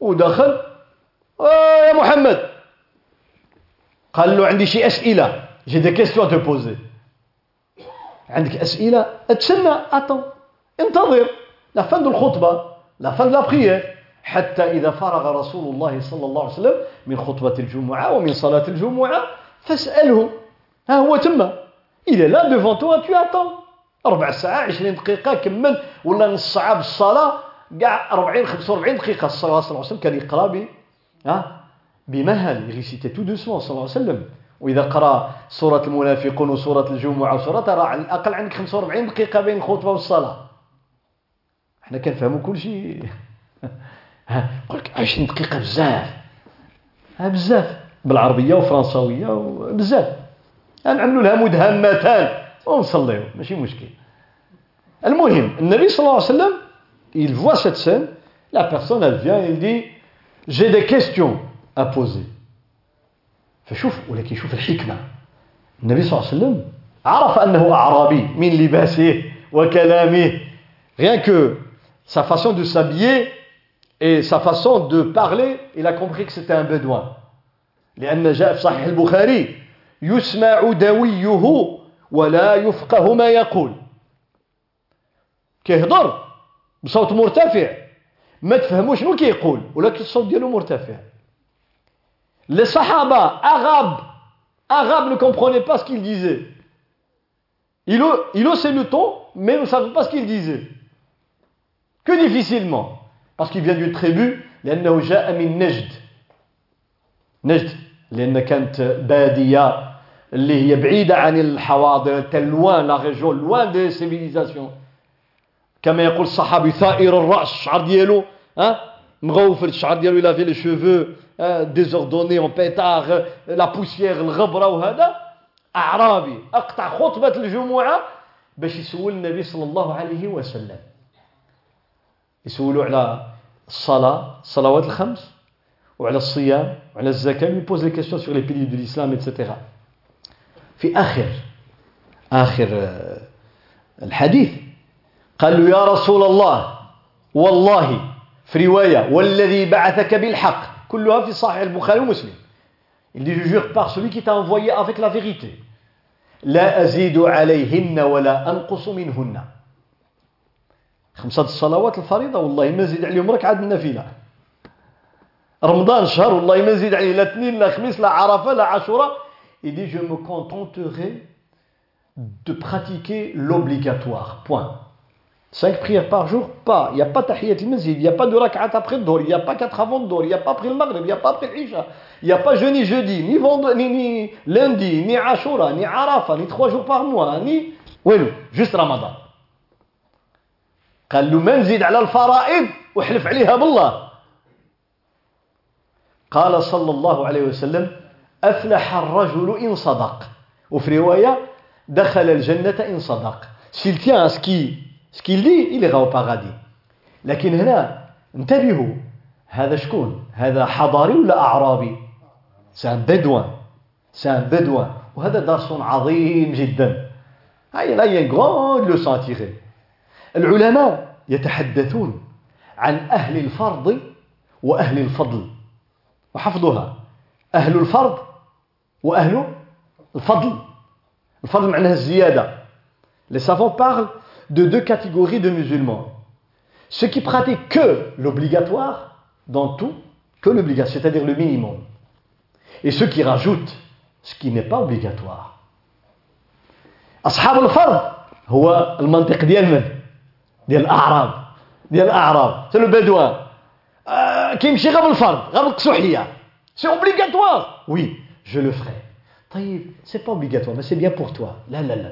ودخل. آه يا محمد. قال له عندي شي أسئلة. j'ai des questions à te poser عندك أسئلة؟ أتسنى؟ attends انتظر. la fin de الخطبة. la fin لا حتى إذا فرغ رسول الله صلى الله عليه وسلم من خطبة الجمعة ومن صلاة الجمعة فاسأله. ها هو تما. il est là devant toi tu attends ربع ساعه 20 دقيقة كمل. ولا نص ساعة بالصلاة. كاع 40 45 دقيقة. صلى الله عليه وسلم كان يقرأ ب بمهل يغيسيتي تو دوسمون صلى الله عليه وسلم. وإذا قرأ سورة المنافقون وسورة الجمعة وسوره ترى على الأقل عندك 45 دقيقة بين الخطبة والصلاة. إحنا كنفهموا كل شيء. (laughs) يقول لك 20 دقيقة بزاف. ها بزاف. بالعربية وفرنساوية وبزاف. نعملوا لها مدهمتان. ونصليو ماشي مشكل. المهم النبي صلى الله عليه وسلم il voit cette scène, la personne elle vient et il dit j'ai des questions à poser. فشوف ولكن شوف الحكمة النبي صلى الله عليه وسلم عرف أنه أعرابي من لباسه وكلامه rien que sa façon de s'habiller et sa façon de parler il a compris que c'était un bédouin لأن جاء في صحيح البخاري يسمع دويه ولا يفقه ما يقول كيهضر بصوت مرتفع ما تفهموا شنو كيقول ولكن الصوت ديالو مرتفع لي صحابه اغاب arabe ne comprenait pas ce qu'il disait. Il, il haussait le ton, mais ne savait pas ce qu'il disait. Que difficilement. Parce qu'il vient d'une tribu, لأنه جاء من نجد نجد لأن كانت بادية اللي هي بعيدة عن الحواضر تلوان لا ريجون لوان دي سيفيليزاسيون كما يقول الصحابي ثائر الرأس الشعر ديالو ها؟ مغوفر الشعر ديالو إلا في لي شوفو ديزوردوني اون بيتار لا بوسيير الغبرة وهذا. أعرابي أقطع خطبة الجمعة باش يسول النبي صلى الله عليه وسلم. يسولوا على الصلاة الصلوات الخمس وعلى الصيام وعلى الزكاة il pose les questions sur les piliers de الإسلام et cetera في آخر آخر الحديث قال له يا رسول الله والله في رواية والذي بعثك بالحق كلها في صحيح البخاري ومسلم Il dit, je jure par celui qui t'a envoyé avec la vérité. لا أزيد عليهن ولا أنقص منهن. خمسة الصلوات الفريضة والله ما نزيد عليهم ركعة النافلة. رمضان شهر والله ما نزيد عليه لا اثنين لا خميس لا عرفة لا عاشوراء. Il dit, je me contenterai de pratiquer l'obligatoire. Point. Cinq prières par jour, pas. Il n'y a pas tahiyat al-masjid, il n'y a pas de rak'at après le il n'y a pas quatre avant le il n'y a pas après le maghrib, il n'y a pas après l'isha, il n'y a pas jeudi, jeudi, ni, vendredi, ni, ni lundi, ni ashura, ni arafa, ni trois jours par mois, ni... وينو juste رمضان قال له ما نزيد على الفرائض واحلف عليها بالله قال صلى الله عليه وسلم أفلح الرجل إن صدق وفي رواية دخل الجنة إن صدق s'il tient ce qu'il dit il ira au paradis. لكن هنا انتبهوا. هذا شكون؟ هذا حضاري ولا أعرابي؟ سان بدوان سان بدوان وهذا درس عظيم جدا. هاي لا يغون لو سانتيغي العلماء يتحدثون عن أهل الفرض وأهل الفضل. وحفظها أهل الفرض وأهل الفضل. الفضل معناها الزيادة. Les savants parlent de deux catégories de musulmans. Ceux qui pratiquent que l'obligatoire dans tout, que l'obligation, c'est-à-dire le minimum. Et ceux qui rajoutent ce qui n'est pas obligatoire. أصحاب الفرض هو المنطق ديال من؟ ديال الأعراب ديال الأعراب سي لو بدوان آه كيمشي غير بالفرض غير بالقسوحية سي اوبليغاتوار وي جو لو ferai طيب سي با اوبليغاتوار mais c'est bien pour toi لا لا لا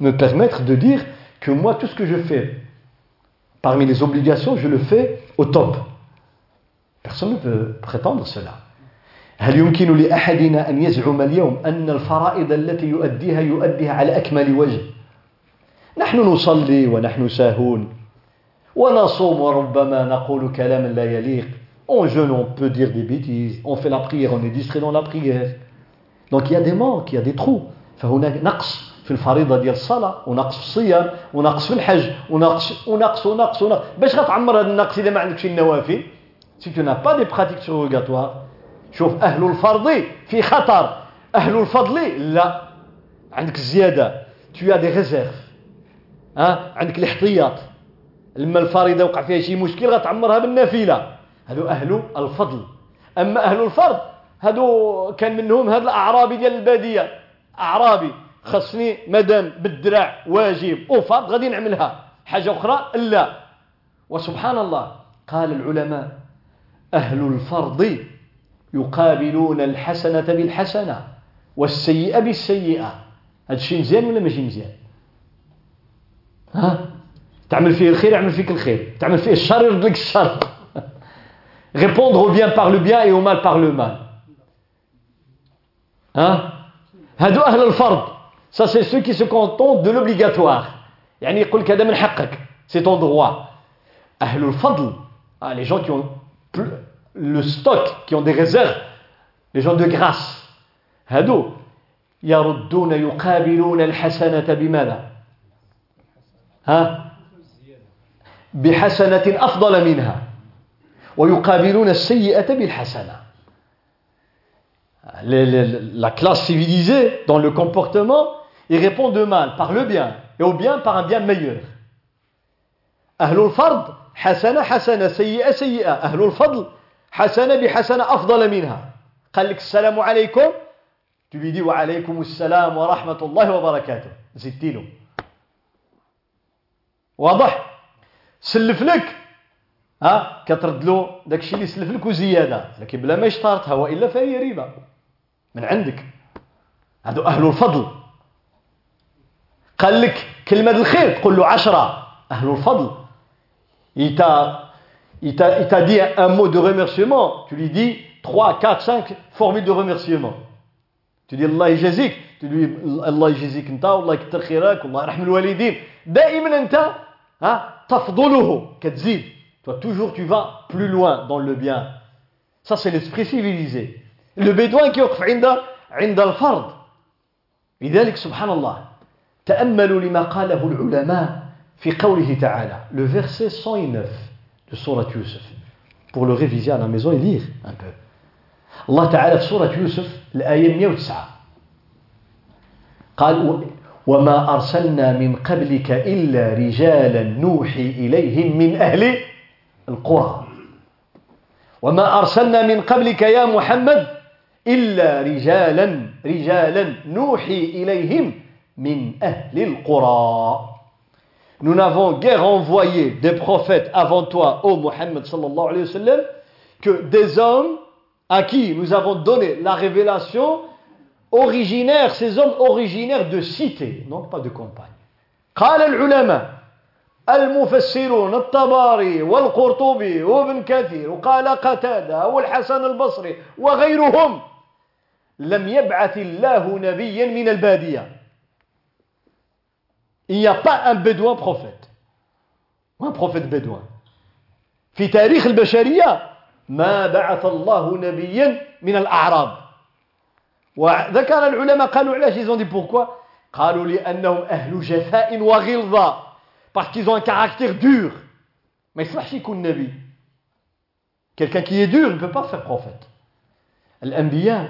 me permettre de dire que moi, tout ce que je fais parmi les obligations, je le fais au top. Personne ne peut prétendre cela. هل يمكن لأحدنا أن يزعم اليوم أن الفرائض التي يؤديها يؤديها على أكمل وجه نحن نصلي ونحن ساهون ونصوم وربما نقول كلاما لا يليق On jeûne, on peut dire des bêtises. On fait la prière, on est distrait dans la prière. Donc il y a des manques, il y a des trous. فهناك نقص في الفريضة ديال الصلاة ونقص في الصيام ونقص في الحج ونقص ونقص ونقص, ونقص. باش غتعمر هذا النقص إذا ما عندكش النوافل؟ si t'as pas des pratiques surérogatoires شوف أهل الفرض في خطر. أهل الفضل لا. عندك الزيادة. t'as des réserves ها عندك الاحتياط. لما الفريضة وقع فيها شي مشكل غتعمرها بالنافلة. هذو أهل الفضل. أما أهل الفرض هذو كان منهم هذا الأعرابي ديال البادية. أعرابي. خصني مادام بالدراع واجب وفرض غادي نعملها. حاجة أخرى؟ لا. وسبحان الله قال العلماء أهل الفرض يقابلون الحسنة بالحسنة والسيئة بالسيئة. هذا الشيء مزيان ولا ماشي مزيان؟ ها؟ تعمل فيه الخير يعمل فيك الخير. تعمل فيه الشر يرد لك الشر. (laughs) Répondre au bien par le bien et au mal par le mal. ها؟ هادو أهل الفرض. Ça, c'est ceux qui se contentent de l'obligatoire. يعني يقول لك هذا من حقك. C'est ton droit. أهل الفضل. Ah, les gens qui ont le stock, qui ont des réserves. Les gens de grâce. هادو يردون يقابلون الحسنة بماذا ها بحسنة أفضل منها ويقابلون السيئة بالحسنة La classe civilisée dans le comportement ils répondent mal par le bien et au bien par un bien meilleur. أهل الفرض حسنة حسنة سيئة سيئة أهل الفضل حسنة بحسنة أفضل منها قال لك السلام عليكم dis وعليكم السلام ورحمة الله وبركاته زدت له واضح سلف لك ها كترد له داك الشيء اللي سلف لك وزياده لكن بلا ما يشترطها والا فهي ربا من عندك هذو اهل الفضل قال لك كلمه الخير تقول له عشرة اهل الفضل il t'a il t'a il t'a dit un mot de remerciement tu lui dis 3 4 5 formules de remerciement tu dis الله يجازيك tu lui الله يجازيك انت والله يكثر خيرك والله يرحم الوالدين دائما انت ها تفضله كتزيد toi toujours tu vas plus loin dans le bien ça c'est l'esprit civilisé Qui يقف عند عند الفرض. لذلك سبحان الله تأملوا لما قاله العلماء في قوله تعالى le verset 109 de sourate Yusuf pour le réviser à la maison et lire un peu. الله تعالى في سورة يوسف الآية 109 قال وما أرسلنا من قبلك إلا رجالا نوحي إليهم من أهل القرى. وما أرسلنا من قبلك يا محمد إلا رجالا رجالا نوحي إليهم من أهل القرى Nous n'avons guère envoyé des prophètes avant toi, ô Mohammed sallallahu alayhi wa sallam, que des hommes à qui nous avons donné la révélation originaires, ces hommes originaires de cité, non pas de campagne. قال العلماء المفسرون الطباري والقرطبي وابن كثير وقال قتادة والحسن البصري وغيرهم لم يبعث الله نبيا من البادية Il n'y a pas un bédouin prophète. Un prophète bédouin. في تاريخ البشرية ما بعث الله نبيا من الأعراب وذكر العلماء قالوا علاش ils ont dit pourquoi قالوا لأنهم أهل جفاء وغلظة parce qu'ils ont un caractère dur ما يصلحش يكون نبي quelqu'un qui est dur ne peut pas faire prophète الأنبياء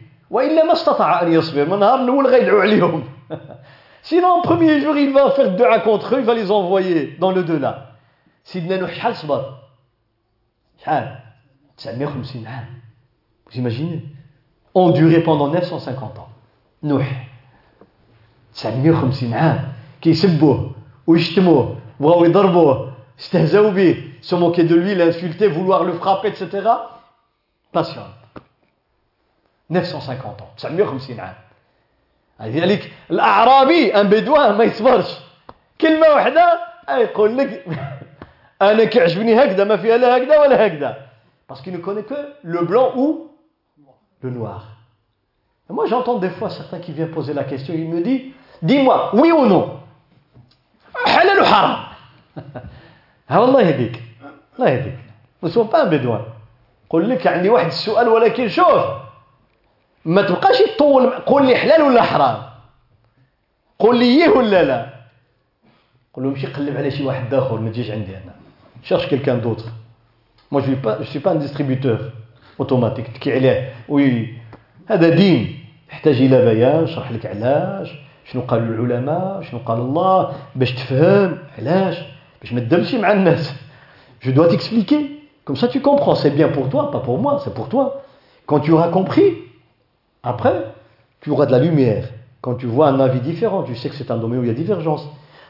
وإلا ما استطاع أن يصبر من نهار الأول غيدعو عليهم (laughs) Sinon, au premier jour, il va faire dua contre eux, il va les envoyer dans le delà. سيدنا نوح شحال صبر؟ شحال؟ 950 عام. Vous imaginez ont duré pendant 950 ans. نوح 950 عام كيسبوه ويشتموه بغاو يضربوه استهزاو به se moquer de lui, l'insulter, vouloir le frapper, etc. Patient. 950 ans 950 عام لذلك الاعرابي ان بدوان ما يصبرش كلمه واحده يقول لك انا كيعجبني هكذا ما فيها لا هكذا ولا هكذا باسكو ne connaît que le blanc ou le noir. Et moi, j'entends des fois certains qui viennent poser la question, il me dit, dis-moi, oui ou non halal ou haram Ah والله يهديك الله يهديك ne sont pas un bédouin قل لك عندي واحد السؤال ولكن شوف ما تبقاش تطول قول لي حلال ولا حرام قول لي ايه ولا لا قول له مشي قلب على شي واحد اخر ما تجيش عندي انا cherche quelqu'un d'autre moi je suis pas je suis pas un distributeur اوتوماتيك تكي عليه وي هذا دين يحتاج الى بيان شرح لك علاش شنو قالوا العلماء شنو قال الله باش تفهم علاش باش ما تدمشي مع الناس je dois t'expliquer comme ça tu comprends c'est bien pour toi pas pour moi c'est pour toi quand tu auras compris après tu auras de la lumière quand tu vois un avis différent tu sais que c'est un domaine où il y a divergence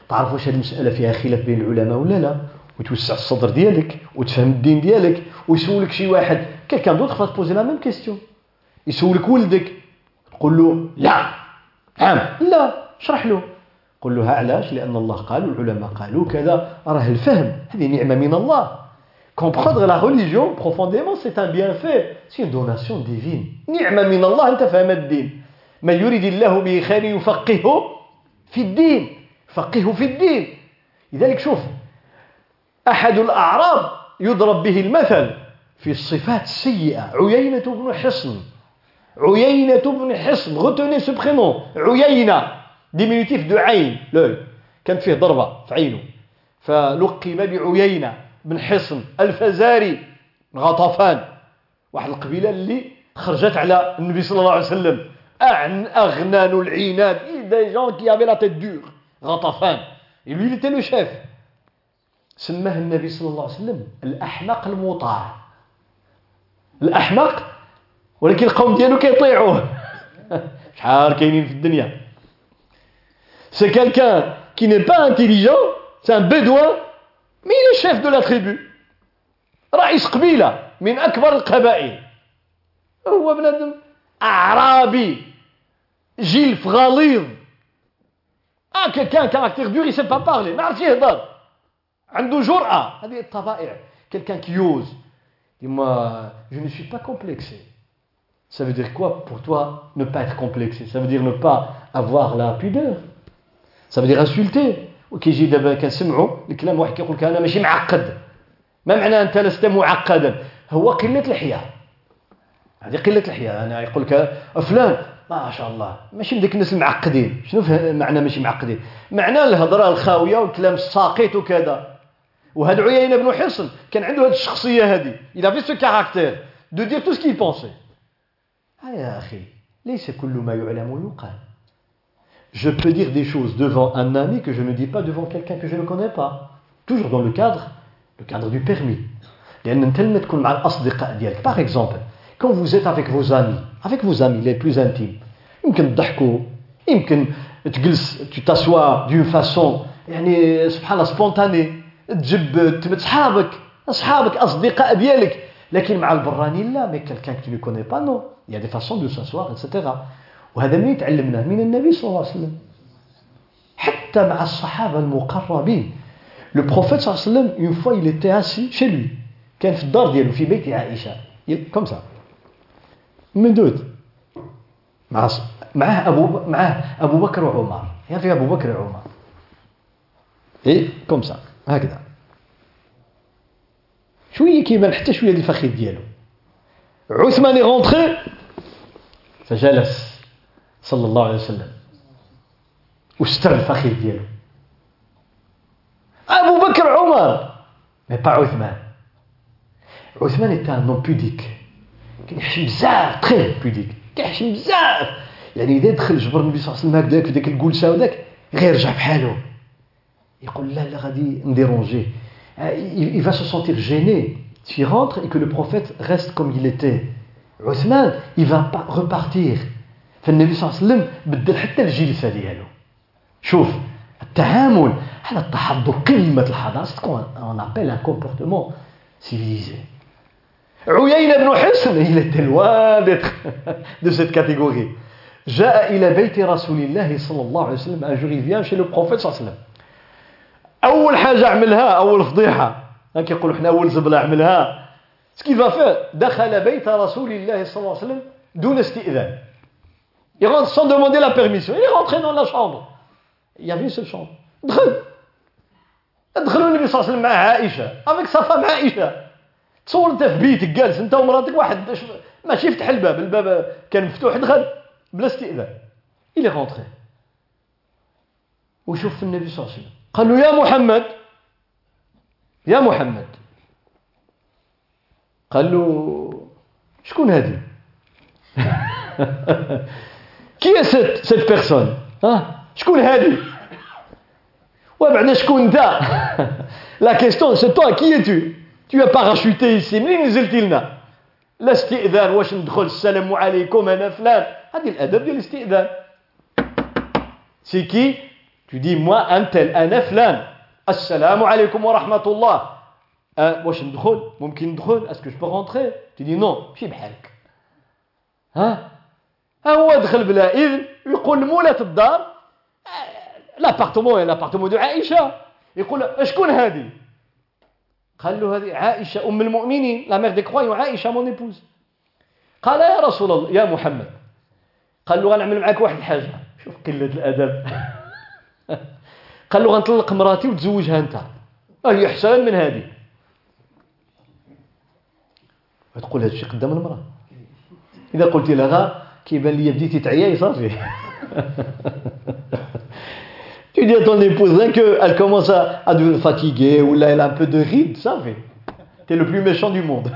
تعرف واش هذه المساله فيها خلاف بين العلماء ولا لا وتوسع الصدر ديالك وتفهم الدين ديالك ويسولك شي واحد va te poser la même question يسولك ولدك تقول له لا عام لا اشرح له قل له علاش لأن الله قال والعلماء قالوا كذا راه الفهم هذه نعمة من الله comprendre la religion profondément c'est un bienfait. C'est une donation divine. نعمة من الله أنت فهم الدين من يريد الله به خير يفقهه في الدين فقهه في الدين لذلك شوف أحد الأعراب يضرب به المثل في الصفات السيئة عيينة بن حصن عيينة بن حصن ce prénom. عيينة diminutif de عين l'œil. كانت فيه ضربة في عينه فلقب بعيينة بن حصن الفزاري غطفان واحد القبيلة اللي خرجت على النبي صلى الله عليه وسلم. أغنان العناد des gens qui avaient la tête dure. غطفان et lui il était سماه النبي صلى الله عليه وسلم الأحمق المطاع. الأحمق ولكن القوم ديالو كيطيعوه. (laughs) شحال كاينين في الدنيا. c'est quelqu'un qui n'est pas intelligent c'est un bédouin مي لو شيف دو لا تريبو رئيس قبيله من اكبر القبائل هو بنادم اعرابي جلف غليظ اه كان كاركتير دور يسيب با بارلي ما عرفش يهضر عنده جرأة هذه الطبائع quelqu'un qui ose et moi je ne suis pas complexé ça veut dire quoi pour toi ne pas être complexé ça veut dire ne pas avoir la pudeur ça veut dire insulter وكيجي دابا كنسمعوا الكلام واحد كيقول لك أنا ماشي معقد. ما معنى أنت لست معقدا؟ هو قلة الحياة. هذه قلة الحياة. أنا يقول لك فلان ما شاء الله ماشي من ديك الناس المعقدين. شنو معنى ماشي معقدين؟ معنى الهضرة الخاوية والكلام الساقط وكذا. وهذا عيينة بن حصن كان عنده هذه الشخصية il avait ce caractère de dire tout ce qu'il pensait. يا أخي ليس كل ما يعلم يقال. je peux dire des choses devant un ami que je ne dis pas devant quelqu'un que je ne connais pas. Toujours dans le cadre, le cadre du permis. Par exemple, quand vous êtes avec vos amis, avec vos amis les plus intimes, tu t'assois d'une façon spontanée, mais quelqu'un que tu ne connais pas, non. Il y a des façons de s'asseoir, etc. وهذا من تعلمناه من النبي صلى الله عليه وسلم. حتى مع الصحابة المقربين. le prophète صلى الله عليه وسلم une fois il était assis chez lui. كان في الدار ديالو في بيت عائشة. comme ça ممدود مع معاه أبو معاه أبو بكر وعمر. يا في أبو بكر وعمر. et comme ça هكذا. شوية كيبان حتى شوية الفخذ ديالو. عثمان rentrait فجلس. صلى الله عليه وسلم واستر الفخذ ديالو ابو بكر عمر مي با عثمان عثمان ايتا نون بوديك كيحشم بزاف تخي بوديك كيحشم بزاف يعني اذا دخل جبر النبي صلى الله عليه وسلم هكذاك في ديك الكولسه وداك غير رجع بحالو يقول لا لا غادي نديرونجيه il va se sentir gêné s'il rentre et que le prophète reste comme il était. Othman, il va pas repartir. فالنبي صلى الله عليه وسلم بدل حتى الجلسة ديالو. شوف التعامل هذا التحضر قمه الحضاره ce qu'on appelle un comportement civilisé عيينة بن حصن il (laughs) de cette catégorie. جاء إلى بيت رسول الله صلى الله عليه وسلم jour il vient chez le prophète صلى الله عليه وسلم. أول حاجة عملها أول فضيحة. كيقولوا حنا أول زبلة عملها ce qu'il fait دخل بيت رسول الله صلى الله عليه وسلم دون استئذان. Il rentre sans demander la permission. Il est rentré dans la chambre. Il y avait une seule chambre. دخل دخلوا النبي صلى الله عليه وسلم مع عائشه avec sa femme عائشه تصور أنت في بيتك جالس أنت ومراتك واحد ماشي يفتح الباب الباب كان مفتوح. دخل. بلا استئذان. Est rentré. وشوف النبي صلى الله عليه وسلم. قال له يا محمد. يا محمد. قال له شكون هذه؟ (laughs) كي سيت سيت بيرسون ها شكون هذه وبعد (laughs) شكون انت لا كيستون سي توا كي تو تو باراشوتي ici منين نزلتي لنا لا استئذان واش ندخل السلام عليكم انا فلان هذه الادب ديال الاستئذان سي كي Tu dis, moi, un tel, un flan. Assalamu alaikum wa rahmatullah. واش ندخل ممكن ندخل est-ce que je peux rentrer tu dis non في بحالك ها هو دخل بلا إذن يقول لمولات الدار l'appartement l'appartement de عائشة. يقول شكون هذه؟ قال له هذه عائشة أم المؤمنين la mère des croyants عائشة mon épouse قال يا رسول الله يا محمد. قال له غنعمل معاك واحد الحاجة. شوف قلة الأدب. (laughs) قال له غنطلق مراتي وتزوجها أنت. هي أحسن من هذه. تقول هذا الشيء قدام المرأة. إذا قلت لها كيبان لي بديتي تعياي صافي Tu dis à ton épouse hein, qu'elle commence à, à devenir fatiguée ou là elle a un peu de ride, ça fait. T'es le plus méchant du monde.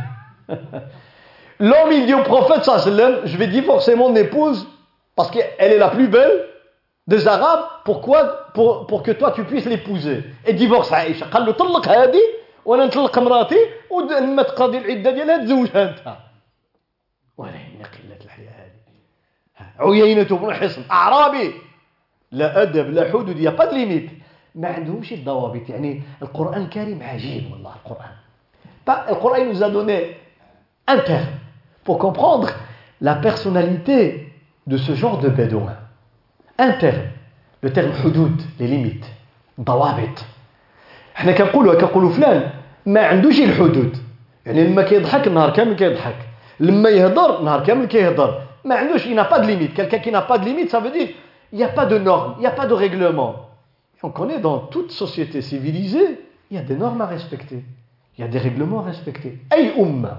(laughs) L'homme il dit au prophète sallam, je vais divorcer mon épouse parce qu'elle est la plus belle des Arabes. Pourquoi pour, pour que toi tu puisses l'épouser. Et divorce Aïcha. قال له طلق هذه وانا نطلق مراتي ولما تقضي العده ديالها تزوجها انت. ولا قله الحياه هذه. عيينة بن حصن أعرابي. لا أدب لا حدود يا با ليميت ما عندهمش الضوابط يعني القرآن الكريم عجيب والله القرآن. القرآن nous a donné un terme pour comprendre la personnalité de ce de bédouin un terme. Le terme حدود les limites. ضوابط إحنا كنقولوا كنقولوا فلان ما عندوش الحدود. يعني لما كيضحك النهار كامل كيضحك. لما يهضر نهار كامل كيهضر. ما عندوش il n'a pas de limite quelqu'un qui n'a pas de limite ça veut dire il n'y a pas de normes, il n'y a pas de règlement. on connaît dans toute société civilisée, il y a des normes à respecter. Il y a des règlements à respecter. أي أمة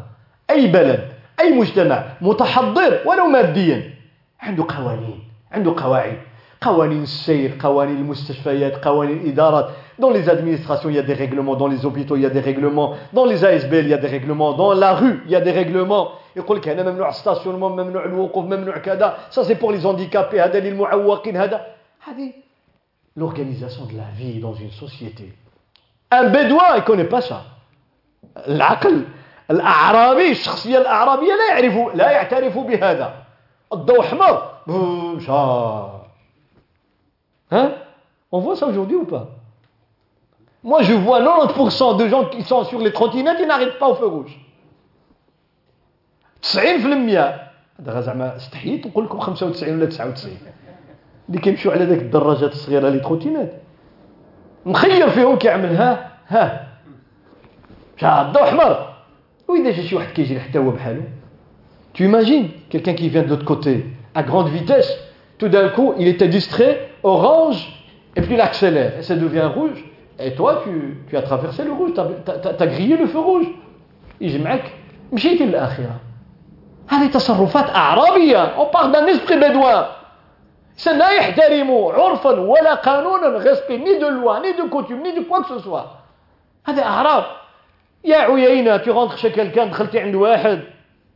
أي بلد أي مجتمع متحضر ولو ماديا عنده قوانين عنده قواعد قوانين السير قوانين المستشفيات قوانين الإدارات dans les administrations il y a des règlements dans les hôpitaux il y a des règlements dans les ASBL il y a des règlements dans la rue il y a des règlements يقول لك هنا ممنوع الستاسيونمون ممنوع الوقوف ممنوع كذا ça c'est pour les handicapés هذا للمعوقين هذا هذه l'organisation de la vie dans une société un bédouin il connaît pas ça العقل الأعرابي الشخصية الأعرابية لا يعرف لا يعترف بهذا الضوء أحمر شا Hein On voit ça aujourd'hui ou pas Moi, je vois 90% de gens qui sont sur les trottinettes, ils n'arrêtent pas au feu rouge. 90% هذا زعما استحييت نقول لكم 95 ولا 99 اللي كيمشيو على ذاك الدراجات الصغيره لي تروتينات مخير فيهم كيعمل ها ها جا الضوء احمر واذا جا شي واحد كيجري حتى هو بحالو tu imagines quelqu'un qui vient de l'autre côté à grande vitesse tout d'un coup il était distrait orange et puis il accélère et ça devient rouge et toi tu, tu as traversé le rouge tu as, grillé le feu rouge يجي معك مشيتي للآخرة هذه تصرفات أعرابية on parle d'un esprit bédouin ça لا يحترم عرفا ولا قانونا respect ni de loi ni de coutume ni de quoi que ce soit هذا أعراب يا عيينة tu rentres chez quelqu'un دخلتي عند واحد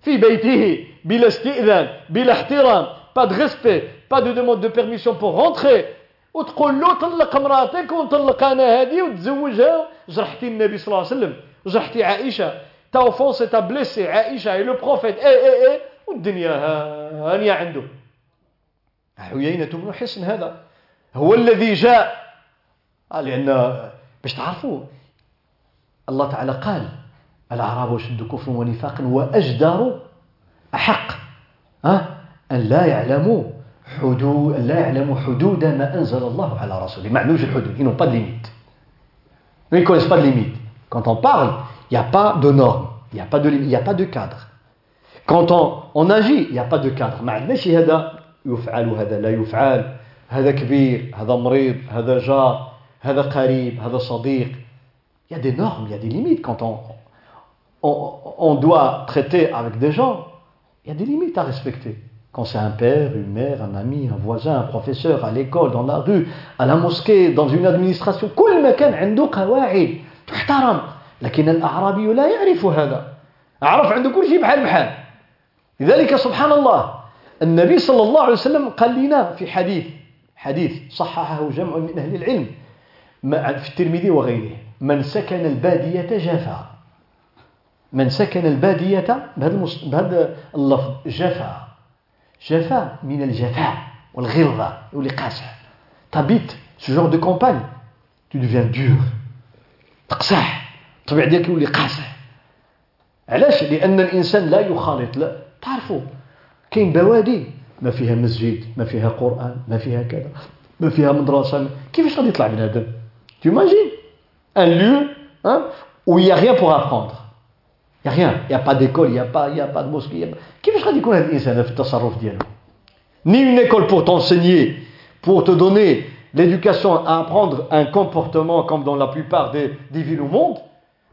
في بيته بلا استئذان بلا احترام pas de respect pas de demande de permission pour rentrer وتقول له طلق مراتك ونطلق أنا هذه وتزوجها. جرحتي النبي صلى الله عليه وسلم. جرحتي عائشة. t'as offensé t'as blessé عائشه et le prophète et et et والدنيا هانية عنده. عيينة بن حصن هذا. هو الذي جاء. لأن باش تعرفوا الله تعالى قال الأعراب أشد كفر ونفاقا وأجدر أحق. ها؟ أن لا يعلموا. حدود لا يعلم حدود ما أنزل الله على رسوله ما عندوش الحدود ils n'ont pas de limite ils ne connaissent pas de limite quand on parle il n'y a pas de normes il n'y a pas de il n'y a pas de cadre quand on, on agit il n'y a pas de cadre ما عندناش هذا يفعل وهذا لا يفعل هذا كبير هذا مريض هذا جار هذا قريب هذا صديق il y a des normes il y a des limites quand on on, on doit traiter avec des gens il y a des limites à respecter Quand c'est un père, une mère, un ami, un voisin, un professeur, à l'école, dans la rue, à la mosquée, dans une administration, كل مكان عنده قواعد تحترم. لكن الأعرابي لا يعرف هذا. أعرف عنده كل شيء بحال بحال. لذلك سبحان الله النبي صلى الله عليه وسلم قال لنا في حديث حديث صححه جمع من أهل العلم في الترمذي وغيره من سكن البادية جفا. من سكن البادية بهذا اللفظ جفا. جفا من الجفاء والغلظة يولي قاسح تبيت ce genre de campagne tu deviens dur. تقسح الطبيعة ديالك يولي قاسح علاش لأن الإنسان لا يخالط لا تعرفوا كاين بوادي ما فيها مسجد ما فيها قرآن ما فيها كذا ما فيها مدرسة كيفاش غادي يطلع بنادم تيماجين ان ليو où il n'y a rien il n'y a rien il n'y a pas d'école il n'y a pas il y a pas de mosquée كيفاش غادي يكون هذا الانسان في التصرف ديالو ni une école pour t'enseigner pour te donner l'éducation à apprendre un comportement comme dans la plupart des, des villes au monde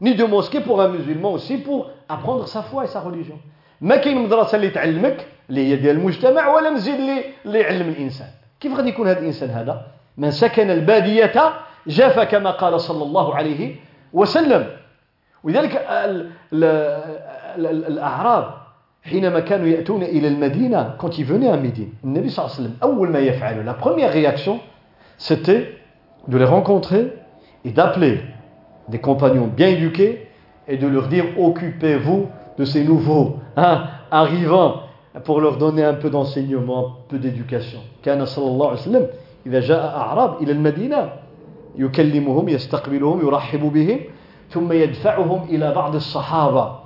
ni de mosquée pour un musulman aussi pour apprendre sa foi et sa religion ما كاين مدرسه اللي تعلمك اللي هي ديال المجتمع ولا مسجد اللي اللي يعلم الانسان كيف غادي يكون هذا الانسان هذا من سكن الباديه جاف كما قال صلى الله عليه وسلم ولذلك الاعراب حينما كانوا ياتون الى المدينه quand ils venaient à Médine النبي صلى الله عليه وسلم اول ما يفعل la première réaction c'était de les rencontrer et d'appeler des compagnons bien éduqués et de leur dire occupez-vous de ces nouveaux hein, arrivants pour leur donner un peu d'enseignement, un peu d'éducation. كان صلى الله عليه وسلم إذا جاء أعراب إلى المدينة يكلمهم يستقبلهم يرحب بهم ثم يدفعهم إلى بعض الصحابة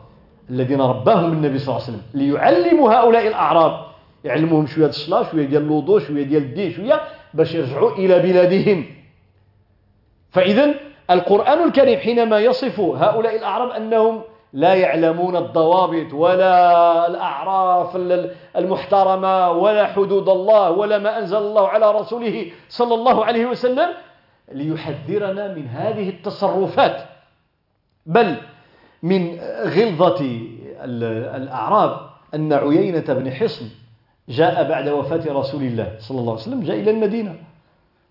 الذين رباهم النبي صلى الله عليه وسلم ليعلموا هؤلاء الأعراب. يعلموهم شوية الصلاة شوية ديال الوضوء شوية ديال الدين شوية باش يرجعوا إلى بلادهم. فإذا القرآن الكريم حينما يصف هؤلاء الأعراب أنهم لا يعلمون الضوابط ولا الأعراف المحترمة ولا حدود الله ولا ما أنزل الله على رسوله صلى الله عليه وسلم ليحذرنا من هذه التصرفات. بل من غلظة الأعراب أن عيينة بن حصن جاء بعد وفاة رسول الله صلى الله عليه وسلم جاء إلى المدينة.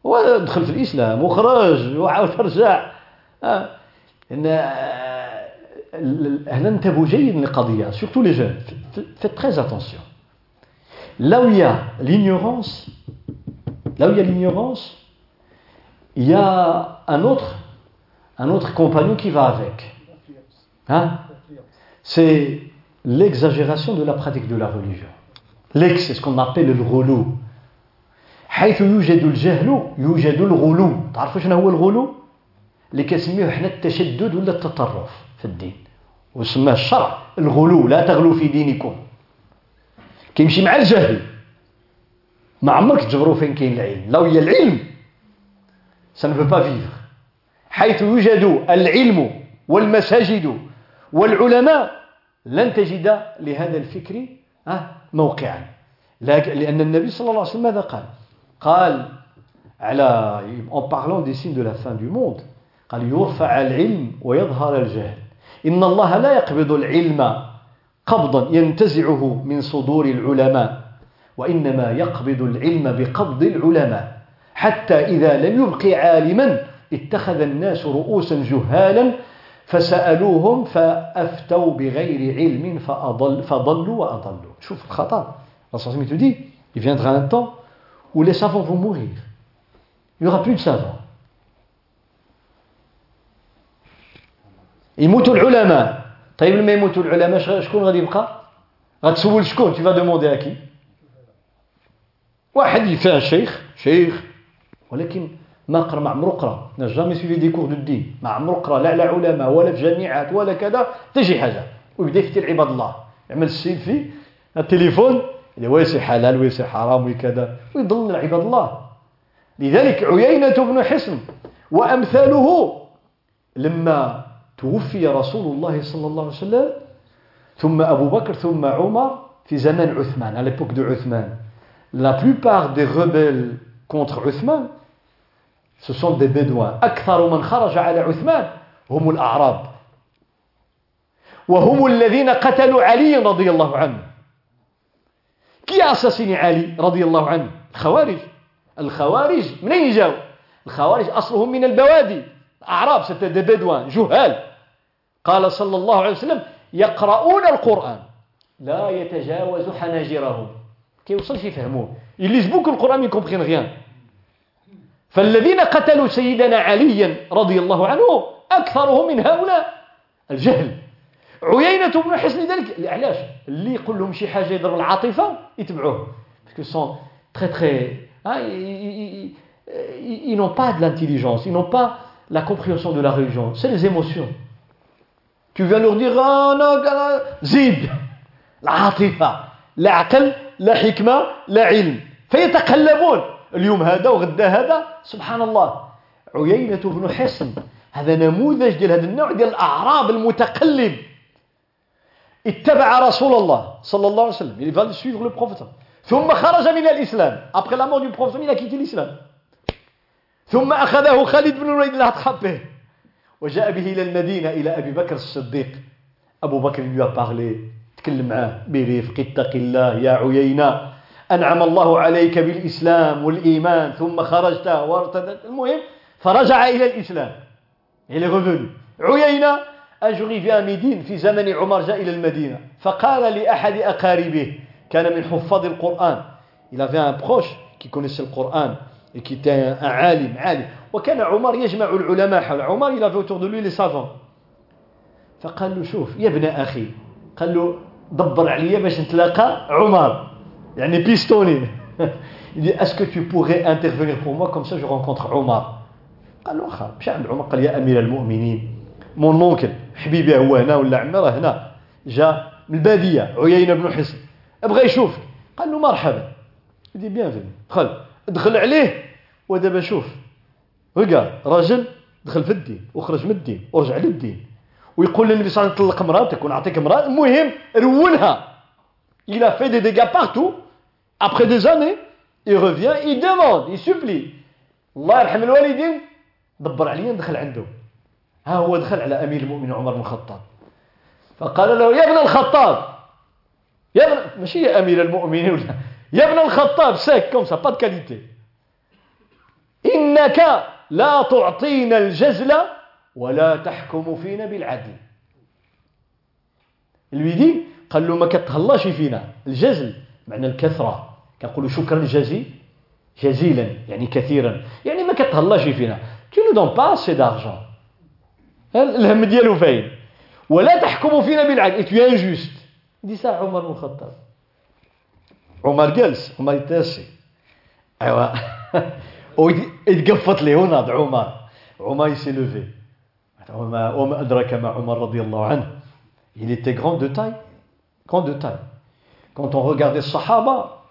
ودخل في الإسلام وخرج وعاود رجع آه. إن هل انتبهوا جيدا للقضية surtout les jeunes. Faites là où il y a l'ignorance il y a un autre un autre compagnon qui va avec hein c'est l'exagération de la pratique de la religion l'ex c'est ce qu'on appelle le غلو حيث يوجد الجهل يوجد الغلو تعرفوا شنو هو الغلو اللي كنسميوه حنا التشدد ولا التطرف في الدين وسماه الشرع الغلو لا تغلو في دينكم كيمشي مع الجهل ما عمرك تجبروا فين كاين العلم لو هي العلم ça ne veut pas vivre حيث يوجد العلم والمساجد والعلماء لن تجد لهذا الفكر موقعا. لأن النبي صلى الله عليه وسلم ماذا قال؟ قال على en parlant des signes de la fin du monde قال يرفع العلم ويظهر الجهل. إن الله لا يقبض العلم قبضا ينتزعه من صدور العلماء وإنما يقبض العلم بقبض العلماء حتى إذا لم يبق عالما اتخذ الناس رؤوسا جهالا فسألوهم فأفتوا بغير علم فأضل فضلوا وأضلوا. شوف الخطر. الله te dit il viendra un temps où les savants vont mourir. Il n'y aura plus يموتوا العلماء طيب لما يموتوا العلماء شكون غادي يبقى غتسول شكون tu demandes à qui واحد يفهم شيخ شيخ ولكن ما قرا ما عمرو قرا n'a jamais suivi des cours de الدين. ما عمرو قرا لا على علماء ولا في جامعات ولا كذا تجي حاجة. ويبدا يفتي عباد الله. يعمل السيلفي التليفون اللي ويسي حلال ويسي حرام وكذا ويضل عباد الله. لذلك عيينة بن حصن وأمثاله لما توفي رسول الله صلى الله عليه وسلم ثم أبو بكر ثم عمر في زمن عثمان à l'époque de Uthman la plupart des rebelles contre Uthman ce sont des bédouins. أكثر من خرج على عثمان. هم الأعراب. وهم الذين قتلوا علي رضي الله عنه. كي assassiné علي رضي الله عنه؟ الخوارج. الخوارج منين جاوا الخوارج أصلهم من البوادي. أعراب c'était des bédouins. جهال. قال صلى الله عليه وسلم يقرؤون القرآن. لا يتجاوز حناجرهم. كي يوصلش يفهموه اللي يجبوك القرآن ما يكومبخين غيان فالذين قتلوا سيدنا عليا رضي الله عنه أكثرهم من هؤلاء. الجهل. عيينة بن حسن ذلك علاش؟ اللي يقول لهم شي حاجة يضرب العاطفة يتبعوه. parce que sont très très ils n'ont pas de l'intelligence, ils n'ont pas la compréhension de la religion, c'est les émotions. Tu viens leur dire, oh non, زيد, العاطفة العقل لا حكمة لا علم فيتقلبون. اليوم هذا وغدا هذا سبحان الله عيينة بن حصن هذا نموذج ديال هذا النوع ديال الأعراب المتقلب. اتبع رسول الله صلى الله عليه وسلم ثم خرج من الإسلام. Après la mort du prophète il l'islam. ثم أخذه خالد بن الوليد الأطخبه وجاء به إلى المدينة إلى أبي بكر الصديق. أبو بكر lui a تكلم معاه برفق اتق الله يا عيينة. أنعم الله عليك بالإسلام والإيمان ثم خرجت وارتدت. المهم فرجع إلى الإسلام. Est revenu. عيينة vient à Médine في زمن عمر جاء إلى المدينة. فقال لأحد أقاربه كان من حفاظ القرآن. Il avait un proche qui connaissait le Coran عالم وكان عمر يجمع العلماء حول عمر il avait autour de lui فقال له شوف يا ابن أخي قال له دبر عليا باش نتلاقى عمر. يعني بيستوني (laughs) il dit tu pourrais intervenir pour moi? Comme ça je rencontre عمر قال له واخا مشى عند عمر. قال يا أمير المؤمنين mon oncle حبيبي هو هنا ولا عمي راه هنا جا من البادية عيينة بن حصن. بغى يشوف قال له مرحبا. très bien دخل دخل عليه ودابا شوف. رجع راجل دخل في الدين وخرج من الدين ورجع للدين. ويقول للنبي صلى الله عليه وسلم طلق مراتك ونعطيك مرأة. المهم il a fait des dégâts partout. Après des années il revient il demande il supplie. الله يرحم الوالدين دبر عليا ندخل عنده. ها هو دخل على أمير المؤمنين عمر بن الخطاب. فقال له يا ابن الخطاب. يا ابن ماشي يا أمير المؤمنين. ولا يا ابن الخطاب sec comme ça pas qualité. إنك لا تعطينا الجزل ولا تحكم فينا بالعدل. الويدي قال له ما كتهلاش فينا. الجزل معنى الكثرة. كنقولوا شكرا جزي جزيلا يعني كثيرا. يعني ما كتهلاش فينا. Tu ne donnes pas assez d'argent. الهم ديالو فاين ولا تحكم فينا بالعدل. Tu es injuste. دي ساعة عمر بن الخطاب عمر جالس عمر يتاسي ايوا ويتقفط ليه وناض عمر. عمر يسي لوفي وما أدرك ما عمر رضي الله عنه. Il était grand de taille. Grand de taille. Quand on regardait الصحابة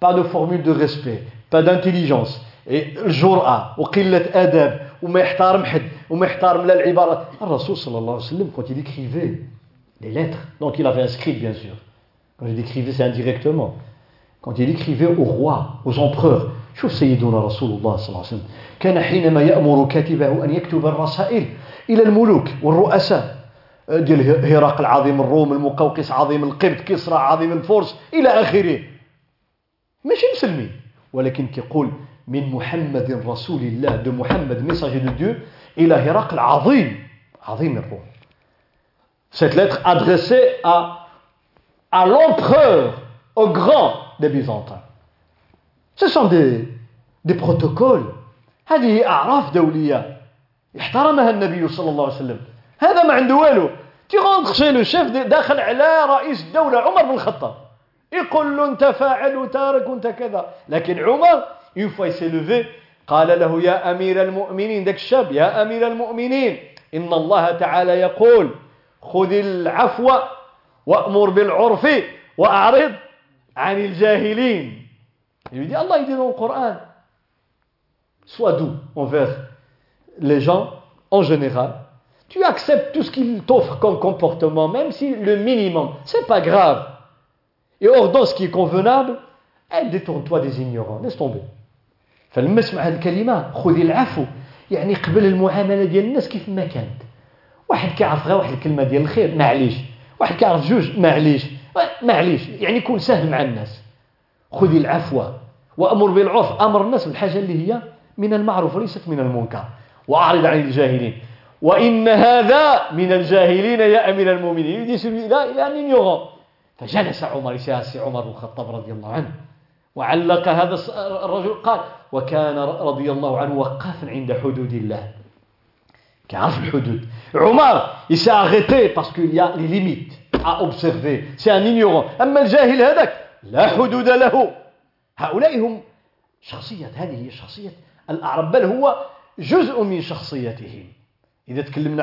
pas de formule de respect pas d'intelligence. Et الجرأة وقلة أدب وما يحترم حد وما يحترم لا العبارات الرسول صلى الله عليه وسلم quand il écrivait les lettres donc il avait un script bien sûr. Quand il écrivait c'est indirectement. Quand il écrivait aux rois aux empereurs شوف سيدنا رسول الله صلى الله عليه وسلم. كان حينما يأمر كاتبه أن يكتب الرسائل إلى الملوك والرؤساء ديال هرقل عظيم الروم المقوقس عظيم القبط كسرى عظيم الفرس إلى آخره. ماشي مسلمين. ولكن كيقول من محمد رسول الله de محمد messager de Dieu إلى هرقل عظيم عظيم الروم cette lettre adressée à à l'empereur au grand des Byzantins. Ce sont des des protocoles. هذه أعراف دولية. احترمها النبي صلى الله عليه وسلم. هذا ما عنده والو. تي rentres chez le chef داخل على رئيس الدولة عمر بن الخطاب. يقول له انت فاعل وتارك وانت كذا لكن عمر une fois il s'est levé قال له يا أمير المؤمنين ذاك الشاب يا أمير المؤمنين إن الله تعالى يقول خذ العفو وأمر بالعرف وأعرض عن الجاهلين Il lui dit Allah il dit dans le Coran sois doux envers les gens en général tu acceptes tout ce qu'ils t'offrent comme comportement même si le minimum c'est pas grave Et ordonne ce qui est convenable et détourne-toi des ignorants laisse tomber. فلما سمع هذه الكلمة خذ العفو. يعني قبل المعاملة ديال الناس كيف ما كانت. واحد كيعرف غير واحد الكلمة ديال الخير معليش. واحد كيعرف جوج معليش. معليش. يعني كون سهل مع الناس. خذ العفو وأمر بالعرف. أمر الناس بالحاجة اللي هي من المعروف وليست من المنكر. وأعرض عن الجاهلين. وإن هذا من الجاهلين يا أمير المؤمنين. celui-là il un ignorant. فجلس عمر يسي عمر الخطاب رضي الله عنه. وعلق هذا الرجل قال وكان رضي الله عنه وقافا عند حدود الله. كيعرف الحدود. عمر il s'est arrêté parce qu'il y a les c'est un ignorant. أما الجاهل هذاك لا حدود له. هؤلاء هم شخصية هذه هي شخصية الأعراب بل هو جزء من شخصيتهم. إذا تكلمنا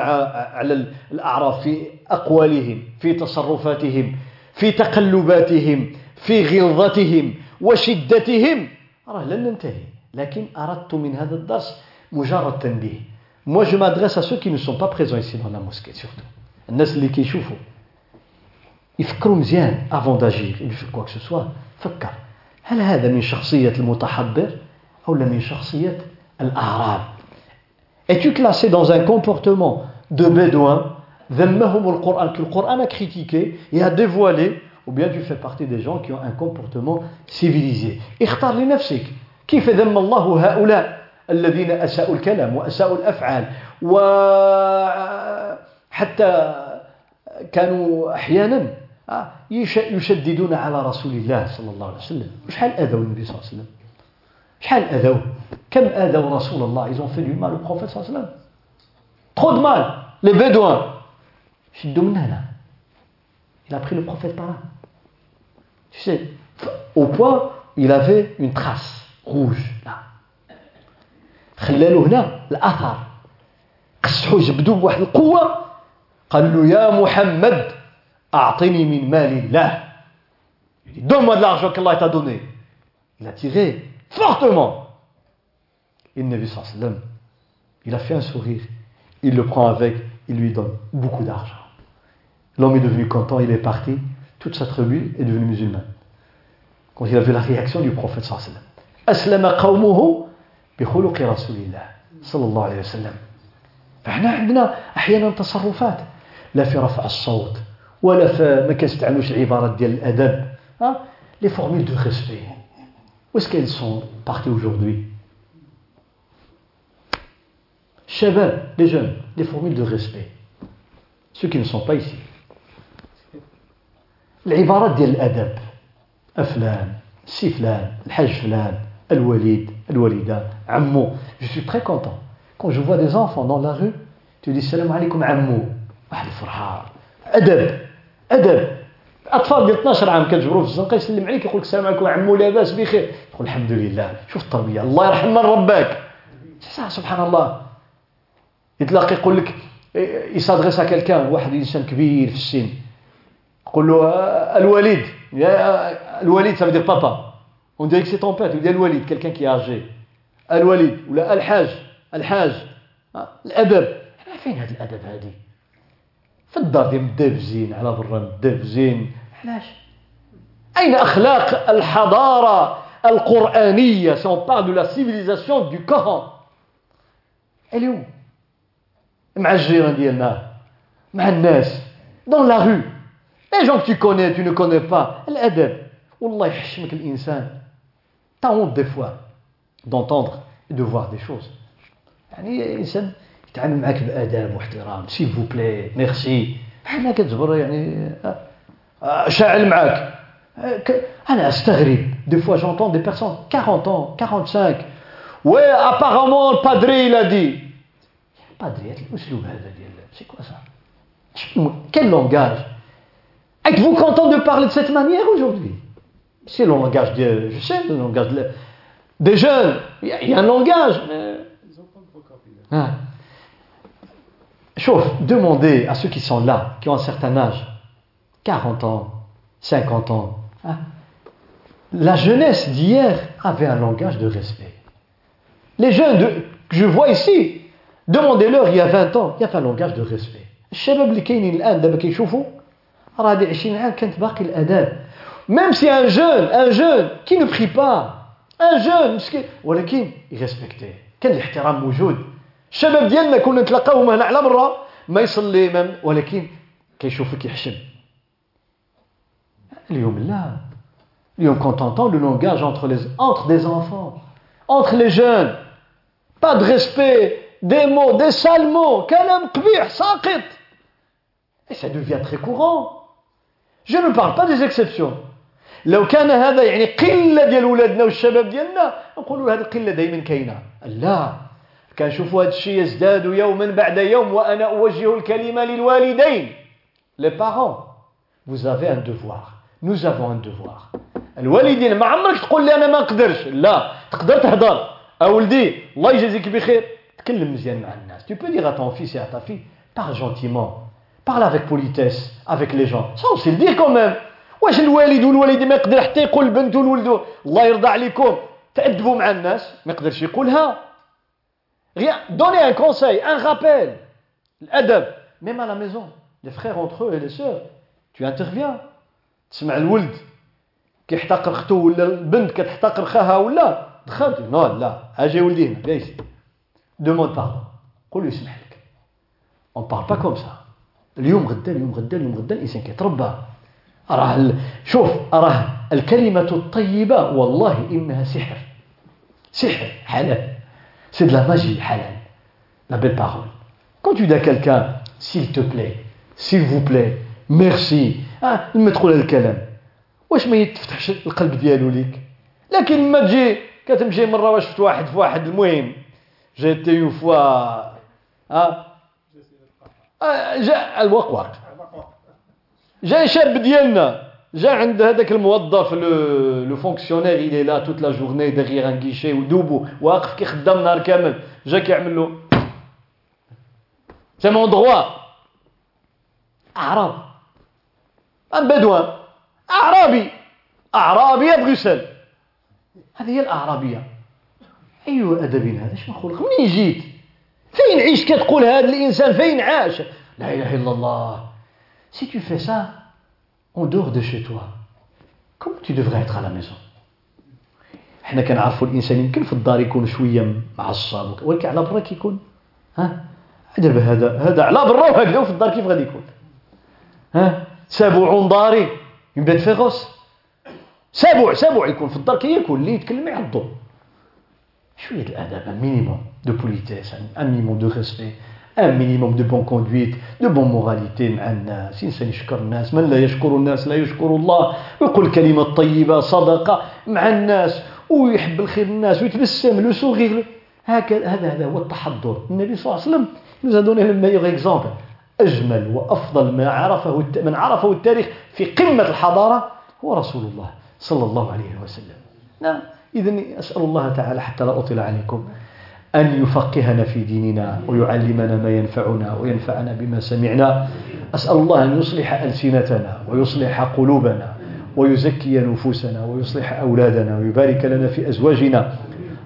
على الأعراب في أقوالهم في تصرفاتهم في تقلباتهم في غلظتهم وشدتهم راه لن ننتهي لكن أردت من هذا الدرس مجرد تنبيه Moi, je m'adresse à ceux qui ne sont pas présents ici dans la mosquée, surtout. الناس اللي كيشوفوا يفكروا مزيان avant d'agir, il fait quoi que ce soit, فكر. هل هذا من شخصية المتحضر أو من شخصية الأعراب Es-tu classé dans un comportement de bédouin ذمهم القرآن que le Coran a critiqué et a dévoilé ou bien tu fais partie des gens qui ont un comportement civilisé. اختار لنفسك كيف ذم الله هؤلاء الذين أساءوا الكلام وأساءوا الأفعال وحتى كانوا أحيانا يشددون على رسول الله صلى الله عليه وسلم. شحال أذوا النبي صلى الله عليه وسلم؟ شحال أذوا؟ كم أذوا رسول الله؟ Ils ont fait du صلى الله عليه وسلم. Trop de mal. Les bédouins. شدوا من هنا il a pris le prophète par là tu sais au point il avait une trace rouge là خلالو هنا الأثر قصحو جبدو بواحد القوة قال له يا محمد أعطني من مال الله Donne-moi de l'argent qu'Allah t'a donné. Il a tiré fortement. Et le Nabi sallam, il a fait un sourire. Il le prend avec, il lui donne beaucoup d'argent. L'homme est devenu content, il est parti. Toute sa tribu est devenue musulmane. Quand il a vu la réaction du prophète sallam. Aslama qawmuhu بخلق رسول الله صلى الله عليه وسلم فاحنا عندنا احيانا تصرفات لا في رفع الصوت ولا في ما كنستعملوش العبارات ديال الادب ها لي فورمول دو ريسبي ويس كيل سون بارتي اجوردي الشباب لي جون لي فورمول دو ريسبي سو كي نسون با ايسي العبارات ديال الأدب. افلان سي فلان الحاج فلان الوليد الوالدة عمو. Je suis très content. Quand je vois des enfants dans la rue tu dis salam alaikum عمو. واحد الفرحة أدب. أدب. أطفال ديال 12 عام كتجبروا في الزنقة يسلم عليك يقول لك السلام عليكم عمو لاباس بخير. تقول الحمد لله شوف التربية. الله يرحم من رباك سبحان الله. يتلاقي يقول لك يسادغيس quelqu'un واحد إنسان كبير في السن. يقول له الوليد الوليد ça veut dire papa On dirait que c'est ton père, tu dis Al-Walid, quelqu'un qui est âgé. Al-Walid, ou Al-Hajj, Al-Hajj, الأدب فين هذا الأدب هذه في الدار ديال مدابزين على برا مدابزين علاش أين أخلاق الحضارة القرآنية si on parle de la civilisation du Coran elle est où مع الجيران ديالنا مع الناس dans la rue les gens que tu connais tu ne connais pas الأدب والله يحشمك الإنسان T'as honte des fois d'entendre et de voir des choses. يعني إنسان يتعامل معك بآداب واحترام s'il vous plaît merci حنا كتجبر يعني شاعل معك أنا أستغرب des fois j'entends des personnes 40 ans 45 ouais apparemment le padré il a dit padré الأسلوب هذا ديال c'est quoi ça quel langage Êtes-vous content de parler de cette manière aujourd'hui? C'est le langage de, je sais, le langage de, des jeunes. Il y, a, il y, a, un langage. Mais... Hein. Chauffe, demandez à ceux qui sont là, qui ont un certain âge, 40 ans, 50 ans. Hein. La jeunesse d'hier avait un langage de respect. Les jeunes que je vois ici, demandez-leur il y a 20 ans, il y avait un langage de respect. même si un jeune, un jeune qui ne prie pas, un jeune مسكين ولكن يريسبكتي كان الاحترام موجود الشباب ديالنا كنا نتلاقاوهم هنا على مرة ما يصلي ما ولكن كيشوفك يحشم اليوم لا اليوم quand on entend le langage entre, les, entre des enfants entre les jeunes pas de respect des mots des sales mots كلام قبيح ساقط et ça devient très courant Je ne parle pas des exceptions. لو كان هذا يعني قلة ديال ولادنا والشباب ديالنا نقولوا هذه القلة دائما كاينة. لا. كنشوفوا هذا الشيء يزداد يوما بعد يوم وأنا أوجه الكلمة للوالدين. Les parents. Vous avez un devoir. Nous avons un devoir. الوالدين ما عمرك تقول لي أنا ما نقدرش. لا. تقدر تهضر. أولدي الله يجازيك بخير. تكلم مزيان مع الناس. Tu peux dire à ton fils et à ta fille gentiment. parle avec politesse avec les gens ça on sait le dire quand même واش الوالد والوالده ما يقدر حتى يقول لبنته لولده الله يرضى عليكم تأدبوا مع الناس ما يقدرش يقولها rien donner un conseil un rappel الأدب même à la maison les frères entre eux et les sœurs tu interviens تسمع الولد كيحتقر اختو ولا البنت كتحتقر خاها ولا دخلت نو لا اجي ولدي هنا جايز دوموند باردون قول له يسمح لك اون بارل با كوم سا اليوم غدا اليوم غدا اليوم غدا الإنسان كيتربى. راه شوف راه الكلمة الطيبة والله إنها سحر. سحر حلال. c'est de la magie حلال la belle parole. Quand tu dis à quelqu'un s'il te plaît s'il vous plaît لما تقول الكلام واش ما يتفتحش القلب ديالو ليك لكن ما تجي كتمشي مره واش شفت واحد في واحد المهم جيتي فوا ها جاء الوقواق جاي شاب ديالنا. جا عند هذاك الموظف le fonctionnaire il est là toute la journée derrière un guichet و debout واقف كيخدم نهار كامل. جا كيعمل له. c'est mon droit أعراب. un bédouin أعرابي. أعرابي à Bruxelles هذه هي الأعرابية. اي ادب هذا؟ اش نقول منين جيت؟ فين عيش كتقول هذا الإنسان؟ فين عاش؟ لا إله إلا الله. Si tu fais ça en dehors de chez toi, comment tu devrais être à la maison? إحنا كنعرفوا الإنسان يمكن في الدار يكون شوية معصب ولكن على برا كيكون ها؟ دابا هذا هذا على برا وهكذا وفي الدار كيف غادي يكون؟ ها؟ سبع داري يبدا féroce سبع سبع يكون في الدار كياكل اللي يتكلم يعضو شوية الادب minimum de politesse un minimum de respect un minimum de bonne conduite de bonne moralité مع الناس يشكر الناس من لا يشكر الناس لا يشكر الله صدقة مع الناس ويحب الخير الناس ويتبسم لو سوغيغ هكذا هذا هذا هو التحضر النبي صلى الله عليه وسلم nous a donné le meilleur exemple. أجمل وأفضل ما عرفه من عرفه التاريخ في قمة الحضارة هو رسول الله صلى الله عليه وسلم نعم إذن أسأل الله تعالى حتى لا أطل عليكم. أن يفقهنا في ديننا ويعلمنا ما ينفعنا وينفعنا بما سمعنا. أسأل الله أن يصلح ألسنتنا ويصلح قلوبنا ويزكي نفوسنا ويصلح أولادنا ويبارك لنا في أزواجنا.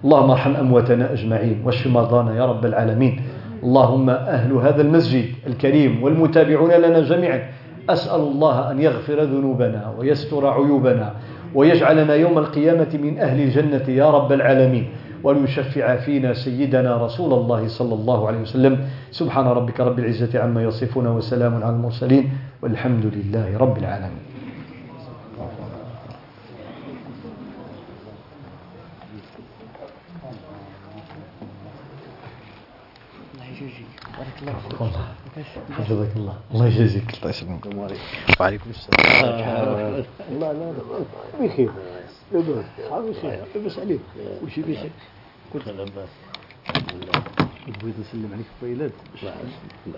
اللهم ارحم أمواتنا أجمعين واشف مرضانا يا رب العالمين. اللهم أهل هذا المسجد الكريم والمتابعون لنا جميعا. أسأل الله أن يغفر ذنوبنا ويستر عيوبنا ويجعلنا يوم القيامة من أهل الجنة يا رب العالمين. وأن يشفع فينا سيدنا رسول الله صلى الله عليه وسلم. سبحان ربك رب العزة عما يصفون وسلام على المرسلين. والحمد لله رب العالمين. الله حفظك الله. الله يجازيك الله يسلمك. وعليكم السلام. لا لا بخير لاباس بخير لاباس عليك وشي بخير كنت لاباس بغيت نسلم عليك في البيلات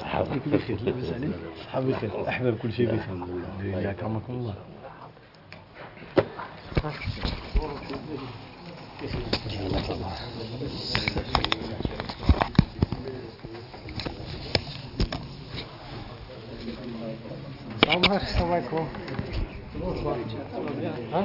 حافظك بخير لاباس عليك صحابي بخير الاحباب كل شيء بخير الله يكرمكم الله. جزاك الله Anwar Savakov. Ha?